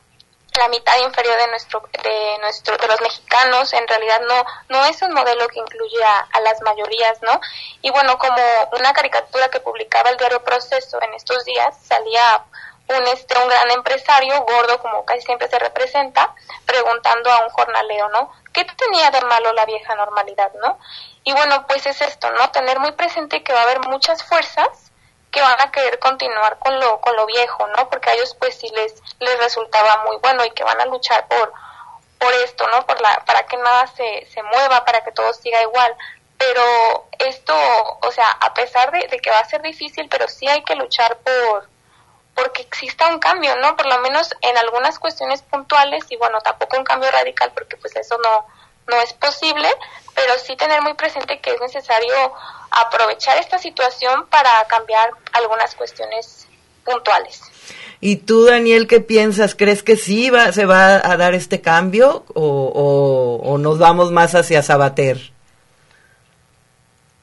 W: la mitad inferior de nuestro de nuestro de los mexicanos en realidad no no es un modelo que incluye a, a las mayorías no y bueno como una caricatura que publicaba el diario Proceso en estos días salía un este un gran empresario gordo como casi siempre se representa preguntando a un jornalero no qué tenía de malo la vieja normalidad no y bueno pues es esto no tener muy presente que va a haber muchas fuerzas que van a querer continuar con lo con lo viejo, ¿no? Porque a ellos pues sí les les resultaba muy bueno y que van a luchar por por esto, ¿no? Por la para que nada se se mueva, para que todo siga igual. Pero esto, o sea, a pesar de, de que va a ser difícil, pero sí hay que luchar por porque exista un cambio, ¿no? Por lo menos en algunas cuestiones puntuales y bueno, tampoco un cambio radical porque pues eso no no es posible, pero sí tener muy presente que es necesario aprovechar esta situación para cambiar algunas cuestiones puntuales.
A: ¿Y tú, Daniel, qué piensas? ¿Crees que sí va, se va a dar este cambio o, o, o nos vamos más hacia Sabater?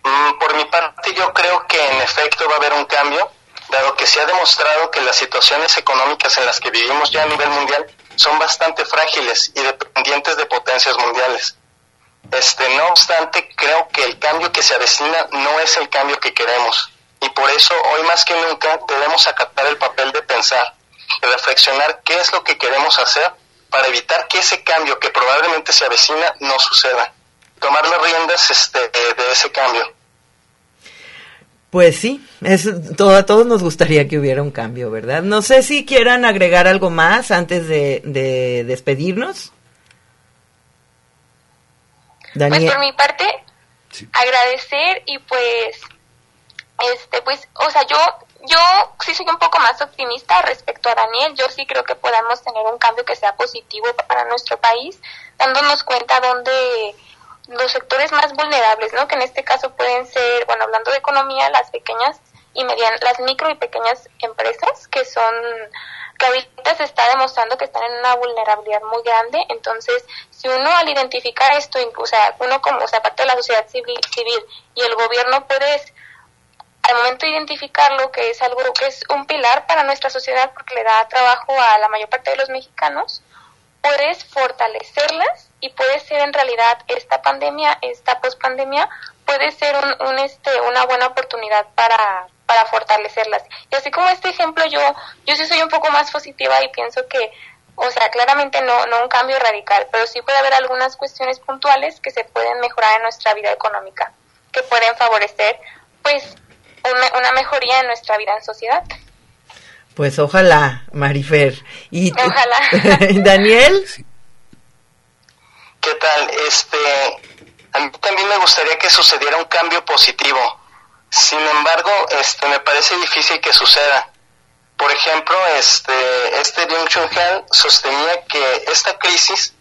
X: Mm, Por mi parte, yo creo que en efecto va a haber un cambio, dado que se ha demostrado que las situaciones económicas en las que vivimos ya a nivel mundial son bastante frágiles y dependientes de potencias mundiales. Este, no obstante, creo que el cambio que se avecina no es el cambio que queremos. Y por eso, hoy más que nunca, debemos acatar el papel de pensar y reflexionar qué es lo que queremos hacer para evitar que ese cambio que probablemente se avecina no suceda. Tomar las riendas este, de ese cambio.
A: Pues sí, es, todo, a todos nos gustaría que hubiera un cambio, ¿verdad? No sé si quieran agregar algo más antes de, de despedirnos.
W: Pues
A: Daniel.
W: por mi parte, agradecer y pues, este, pues, o sea, yo, yo sí soy un poco más optimista respecto a Daniel. Yo sí creo que podamos tener un cambio que sea positivo para nuestro país, dándonos cuenta dónde los sectores más vulnerables, ¿no? Que en este caso pueden ser, bueno, hablando de economía, las pequeñas y medianas, las micro y pequeñas empresas que son que ahorita se está demostrando que están en una vulnerabilidad muy grande, entonces si uno al identificar esto, incluso, o sea, uno como, o sea, parte de la sociedad civil, y el gobierno puede al momento de identificarlo que es algo que es un pilar para nuestra sociedad porque le da trabajo a la mayor parte de los mexicanos, puedes fortalecerlas y puede ser en realidad esta pandemia, esta pospandemia, puede ser un, un, este, una buena oportunidad para, para fortalecerlas. Y así como este ejemplo, yo, yo sí soy un poco más positiva y pienso que, o sea, claramente no, no un cambio radical, pero sí puede haber algunas cuestiones puntuales que se pueden mejorar en nuestra vida económica, que pueden favorecer, pues, una, una mejoría en nuestra vida en sociedad.
A: Pues ojalá, Marifer. ¿Y
W: Ojalá.
A: Daniel?
X: ¿Qué tal? Este, a mí también me gustaría que sucediera un cambio positivo, Sin embargo, este, me parece difícil que suceda. Por ejemplo, este, este Byung Chun Han sostenía que esta crisis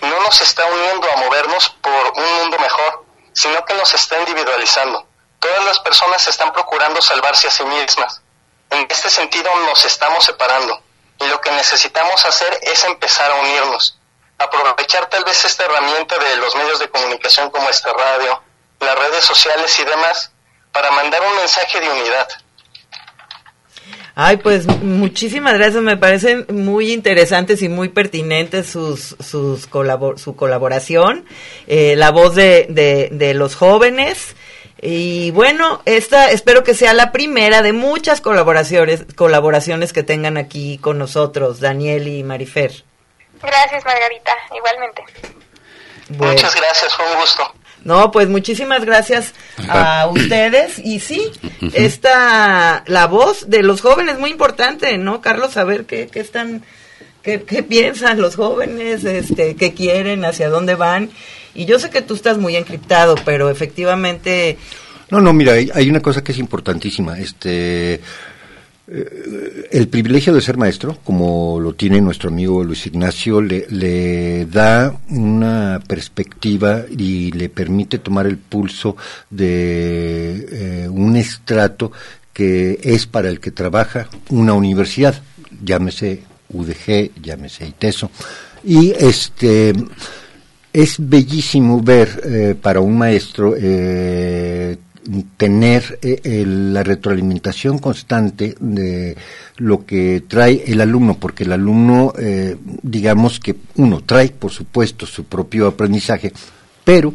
X: no nos está uniendo a movernos por un mundo mejor, sino que nos está individualizando. Todas las personas están procurando salvarse a sí mismas. En este sentido nos estamos separando y lo que necesitamos hacer es empezar a unirnos, aprovechar tal vez esta herramienta de los medios de comunicación como esta radio, las redes sociales y demás, para mandar un mensaje de unidad.
A: Ay, pues muchísimas gracias, me parecen muy interesantes y muy pertinentes sus, sus su colaboración, eh, la voz de, de, de los jóvenes. Y bueno, esta espero que sea la primera de muchas colaboraciones, colaboraciones que tengan aquí con nosotros, Daniel y Marifer.
W: Gracias, Margarita, igualmente.
X: Muchas gracias, fue un gusto.
A: No, pues muchísimas gracias a ustedes. Y sí, esta, la voz de los jóvenes, muy importante, ¿no, Carlos? Saber qué, qué están, qué, qué piensan los jóvenes, este, qué quieren, hacia dónde van. Y yo sé que tú estás muy encriptado, pero efectivamente...
I: No, no, mira, hay, hay una cosa que es importantísima. Este, eh, el privilegio de ser maestro, como lo tiene nuestro amigo Luis Ignacio, le, da una perspectiva y le permite tomar el pulso de eh, un estrato que es para el que trabaja una universidad, llámese UDG, llámese ITESO. Y este es bellísimo ver eh, para un maestro eh, tener eh, la retroalimentación constante de lo que trae el alumno, porque el alumno, digamos que uno trae, por supuesto, su propio aprendizaje, pero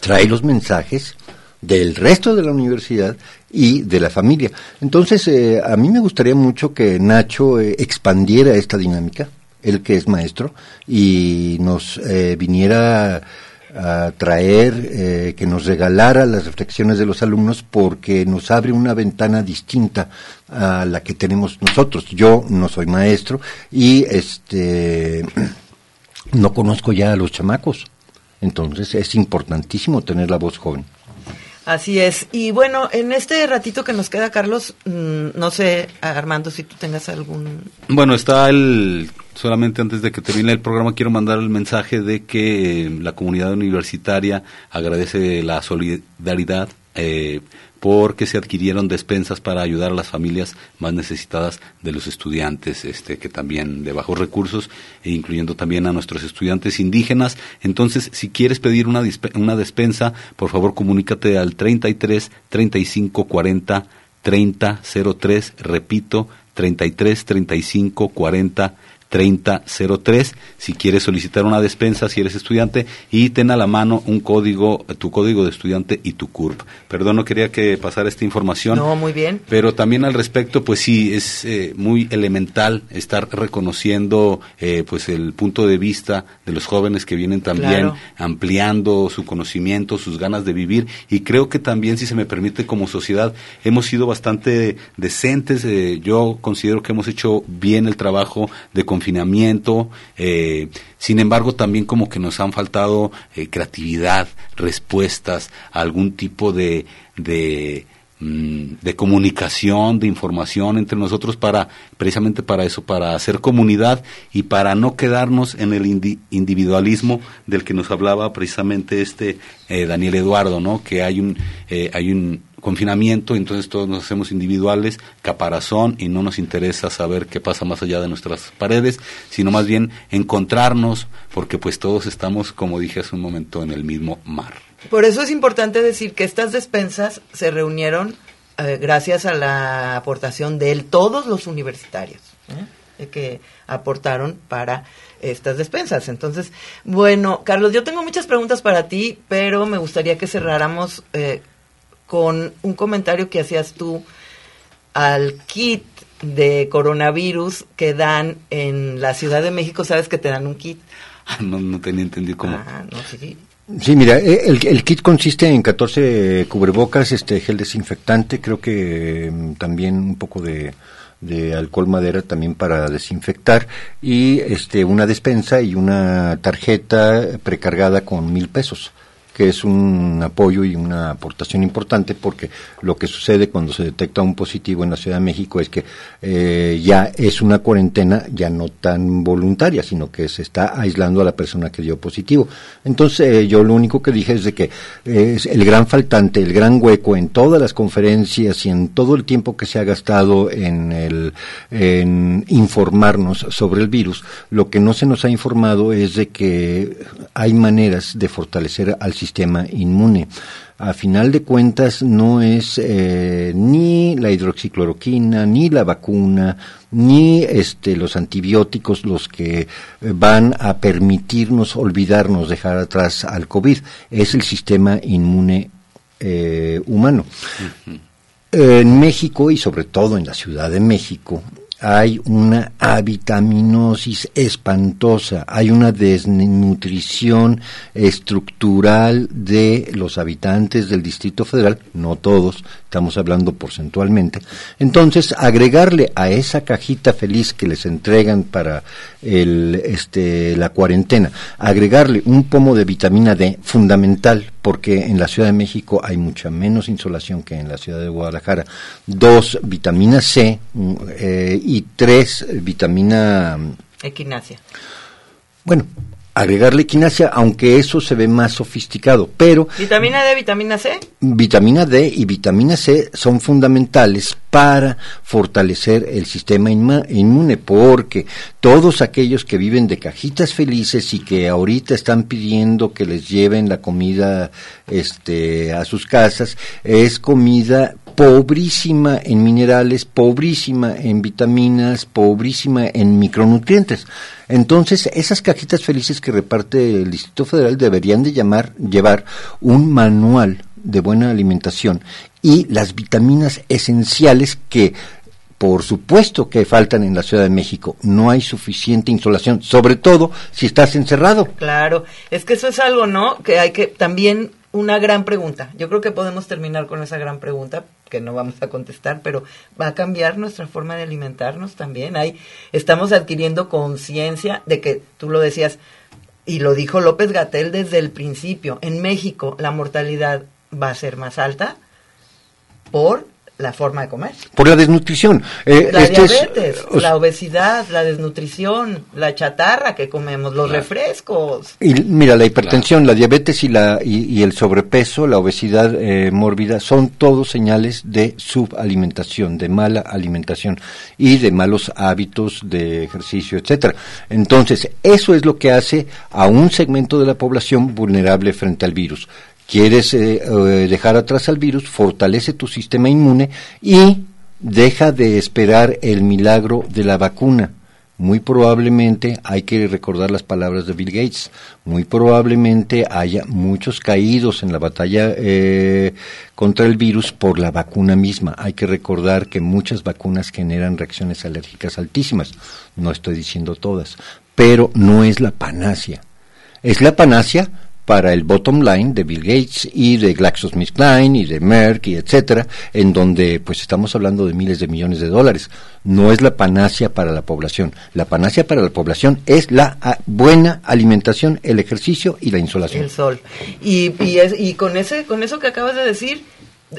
I: trae los mensajes del resto de la universidad y de la familia. Entonces, a mí me gustaría mucho que Nacho expandiera esta dinámica él que es maestro, y nos eh, viniera a traer, eh, que nos regalara las reflexiones de los alumnos porque nos abre una ventana distinta a la que tenemos nosotros. Yo no soy maestro y este no conozco ya a los chamacos. Entonces es importantísimo tener la voz joven.
A: Así es. Y bueno, en este ratito que nos queda, Carlos, mm, no sé, Armando, si tú tengas algún...
D: Bueno, está el... Solamente antes de que termine el programa quiero mandar el mensaje de que la comunidad universitaria agradece la solidaridad eh, porque se adquirieron despensas para ayudar a las familias más necesitadas de los estudiantes, este, que también de bajos recursos, e incluyendo también a nuestros estudiantes indígenas. Entonces, si quieres pedir una, una despensa, por favor comunícate al 33 35 40 30 03, repito, 33 35 40 3003 si quieres solicitar una despensa si eres estudiante y ten a la mano un código, tu código de estudiante y tu CURP. Perdón, no quería que pasara esta información.
A: No, muy bien.
D: Pero también al respecto, pues sí, es eh, muy elemental estar reconociendo eh, pues el punto de vista de los jóvenes que vienen también ampliando su conocimiento, sus ganas de vivir y creo que también, si se me permite, como sociedad hemos sido bastante decentes. Eh, yo considero que hemos hecho bien el trabajo de confinamiento, eh, sin embargo también como que nos han faltado eh, creatividad, respuestas, algún tipo de, de, mm, de comunicación, de información entre nosotros para, precisamente para eso, para hacer comunidad y para no quedarnos en el individualismo del que nos hablaba precisamente este eh, Daniel Eduardo, ¿no? Que hay un, hay un, confinamiento, entonces todos nos hacemos individuales, caparazón, y no nos interesa saber qué pasa más allá de nuestras paredes, sino más bien encontrarnos, porque pues todos estamos, como dije hace un momento, en el mismo mar.
A: Por eso es importante decir que estas despensas se reunieron eh, gracias a la aportación de él, todos los universitarios, ¿eh? que aportaron para estas despensas. Entonces, bueno, Carlos, yo tengo muchas preguntas para ti, pero me gustaría que cerráramos eh, con un comentario que hacías tú al kit de coronavirus que dan en la Ciudad de México, sabes que te dan un kit.
D: Ah, no, no tenía entendido cómo. Ah, no,
I: sí. Sí, mira, eh, el, kit consiste en 14 cubrebocas, este gel desinfectante, creo que mm, también un poco de, de alcohol madera también para desinfectar y este una despensa y una tarjeta precargada con mil pesos que es un apoyo y una aportación importante porque lo que sucede cuando se detecta un positivo en la Ciudad de México es que eh, ya es una cuarentena ya no tan voluntaria, sino que se está aislando a la persona que dio positivo. Entonces eh, yo lo único que dije es de que eh, el gran faltante, el gran hueco en todas las conferencias y en todo el tiempo que se ha gastado en, el, en informarnos sobre el virus, lo que no se nos ha informado es de que hay maneras de fortalecer al sistema inmune a final de cuentas no es eh, ni la hidroxicloroquina, ni la vacuna, ni este, los antibióticos los que van a permitirnos olvidarnos, dejar atrás al COVID. Es el sistema inmune eh, humano. En México y sobre todo en la Ciudad de México hay una avitaminosis espantosa, hay una desnutrición estructural de los habitantes del Distrito Federal, no todos, estamos hablando porcentualmente. Entonces, agregarle a esa cajita feliz que les entregan para el, este, la cuarentena, agregarle un pomo de vitamina D fundamental, porque en la Ciudad de México hay mucha menos insolación que en la ciudad de Guadalajara. Dos, vitamina C mm, eh, y tres, vitamina...
A: Mm, Equinacia.
I: Bueno, agregarle equinacia, aunque eso se ve más sofisticado, pero...
A: ¿Vitamina D, vitamina C?
I: Vitamina D y vitamina C son fundamentales para fortalecer el sistema inmune, porque todos aquellos que viven de cajitas felices y que ahorita están pidiendo que les lleven la comida este, a sus casas, es comida pobrísima en minerales, pobrísima en vitaminas, pobrísima en micronutrientes. Entonces, esas cajitas felices que reparte el Distrito Federal deberían de llamar, llevar un manual de buena alimentación y las vitaminas esenciales que por supuesto que faltan en la Ciudad de México. No hay suficiente insolación, sobre todo si estás encerrado.
A: Claro, es que eso es algo, ¿no? Que hay que también una gran pregunta. Yo creo que podemos terminar con esa gran pregunta que no vamos a contestar, pero va a cambiar nuestra forma de alimentarnos también. Hay, estamos adquiriendo conciencia de que tú lo decías y lo dijo López Gatel desde el principio. En México la mortalidad va a ser más alta por la forma de comer.
I: Por la desnutrición.
A: Eh, la este diabetes, la obesidad, la desnutrición, la chatarra que comemos, los refrescos.
I: Y mira, la hipertensión, la diabetes y, la, y, el sobrepeso, la obesidad eh, mórbida, son todos señales de subalimentación, de mala alimentación y de malos hábitos de ejercicio, etcétera. Entonces, eso es lo que hace a un segmento de la población vulnerable frente al virus quieres eh, eh, dejar atrás al virus, fortalece tu sistema inmune y deja de esperar el milagro de la vacuna. Muy probablemente hay que recordar las palabras de Bill Gates. Muy probablemente haya muchos caídos en la batalla eh, contra el virus por la vacuna misma. Hay que recordar que muchas vacunas generan reacciones alérgicas altísimas. No estoy diciendo todas, pero no es la panacea. Es la panacea para el bottom line de Bill Gates y de GlaxoSmithKline y de Merck y etcétera, en donde pues estamos hablando de miles de millones de dólares. No es la panacea para la población. La panacea para la población es la ah, buena alimentación, el ejercicio y la insolación.
A: El sol. Y, y, y con ese con eso que acabas de decir,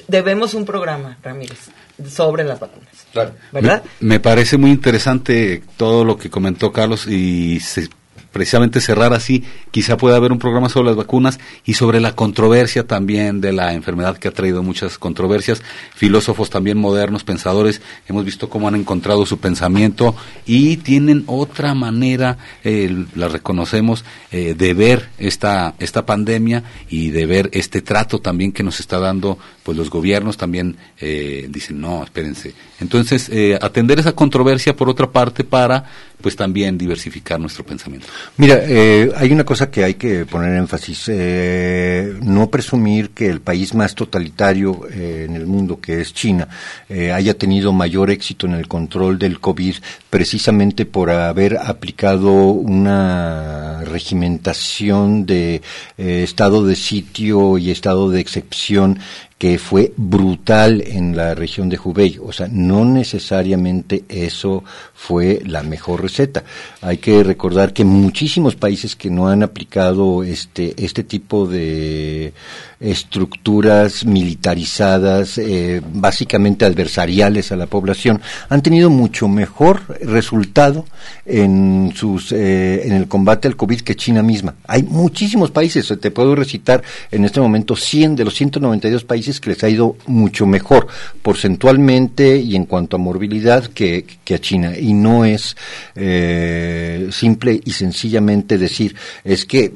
A: debemos un programa, Ramírez, sobre las vacunas. Claro. ¿Verdad?
D: Me, me, parece muy interesante todo lo que comentó Carlos y se precisamente cerrar así, quizá pueda haber un programa sobre las vacunas y sobre la controversia también de la enfermedad que ha traído muchas controversias. Filósofos también modernos, pensadores, hemos visto cómo han encontrado su pensamiento y tienen otra manera, eh, la reconocemos, eh, de ver esta, esta pandemia y de ver este trato también que nos está dando pues los gobiernos también eh, dicen no espérense entonces atender esa controversia por otra parte para pues también diversificar nuestro pensamiento.
I: Mira, eh, hay una cosa que hay que poner énfasis, eh, no presumir que el país más totalitario eh, en el mundo, que es China, haya tenido mayor éxito en el control del COVID precisamente por haber aplicado una regimentación de estado de sitio y estado de excepción que fue brutal en la región de Hubei. O sea, no necesariamente eso fue la mejor receta. Hay que recordar que muchísimos países que no han aplicado este, este tipo de estructuras militarizadas, eh, básicamente adversariales a la población, han tenido mucho mejor resultado en sus eh, en el combate al COVID que China misma. Hay muchísimos países, te puedo recitar en este momento 100 de los 192 países que les ha ido mucho mejor porcentualmente y en cuanto a morbilidad que, que a China. Y no es eh, simple y sencillamente decir, es que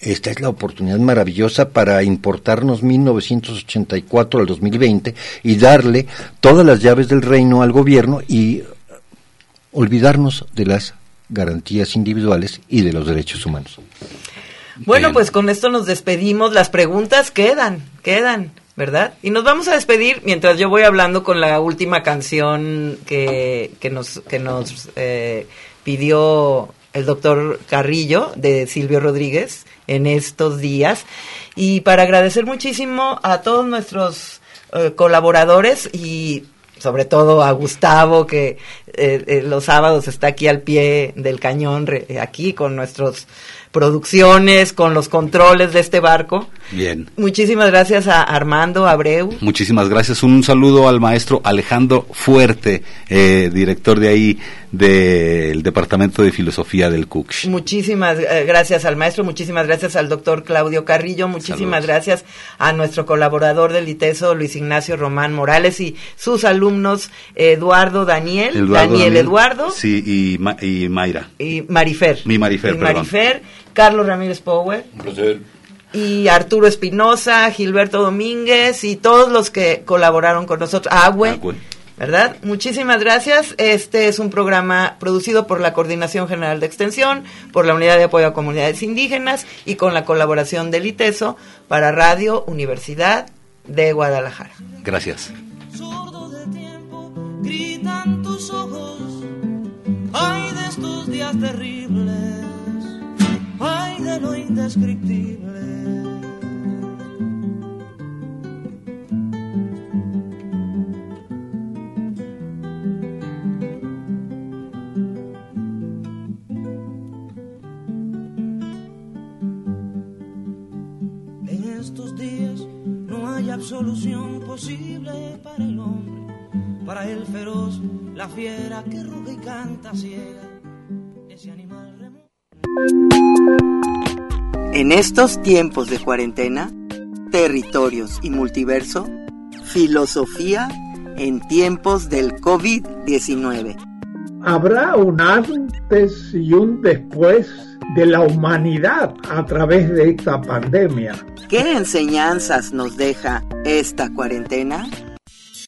I: esta es la oportunidad maravillosa para importarnos 1984 al 2020 y darle todas las llaves del reino al gobierno y olvidarnos de las garantías individuales y de los derechos humanos.
A: Bueno, pues con esto nos despedimos. Las preguntas quedan, quedan, ¿verdad? Y nos vamos a despedir mientras yo voy hablando con la última canción que, que nos, que nos eh, pidió el doctor Carrillo de Silvio Rodríguez en estos días. Y para agradecer muchísimo a todos nuestros eh, colaboradores y sobre todo a Gustavo, que eh, los sábados está aquí al pie del cañón, aquí con nuestras producciones, con los controles de este barco.
D: Bien.
A: Muchísimas gracias a Armando Abreu.
D: Muchísimas gracias. Un saludo al maestro Alejandro Fuerte, director de ahí del Departamento de Filosofía del CUCS.
A: Muchísimas eh, gracias al maestro, muchísimas gracias al doctor Claudio Carrillo, muchísimas gracias a nuestro colaborador del ITESO, Luis Ignacio Román Morales, y sus alumnos Eduardo Daniel, Daniel, Eduardo.
D: Sí, y, y, Mayra.
A: Y Marifer.
D: Mi Marifer,
A: y Marifer, Carlos Ramírez Power. y Arturo Espinosa, Gilberto Domínguez y todos los que colaboraron con nosotros. Agüe. ¿Verdad? Muchísimas gracias. Este es un programa producido por la Coordinación General de Extensión, por la Unidad de Apoyo a Comunidades Indígenas y con la colaboración del ITESO para Radio Universidad de Guadalajara.
D: Gracias.
P: gritan tus ojos, ay de estos días terribles, ay de lo indescriptible. Solución posible para el hombre, para el feroz, la fiera que ruge y canta ciega, ese animal
A: En estos tiempos de cuarentena, territorios y multiverso, filosofía en tiempos del COVID-19.
Y: Habrá un antes y un después de la humanidad a través de esta pandemia.
A: ¿Qué enseñanzas nos deja esta cuarentena?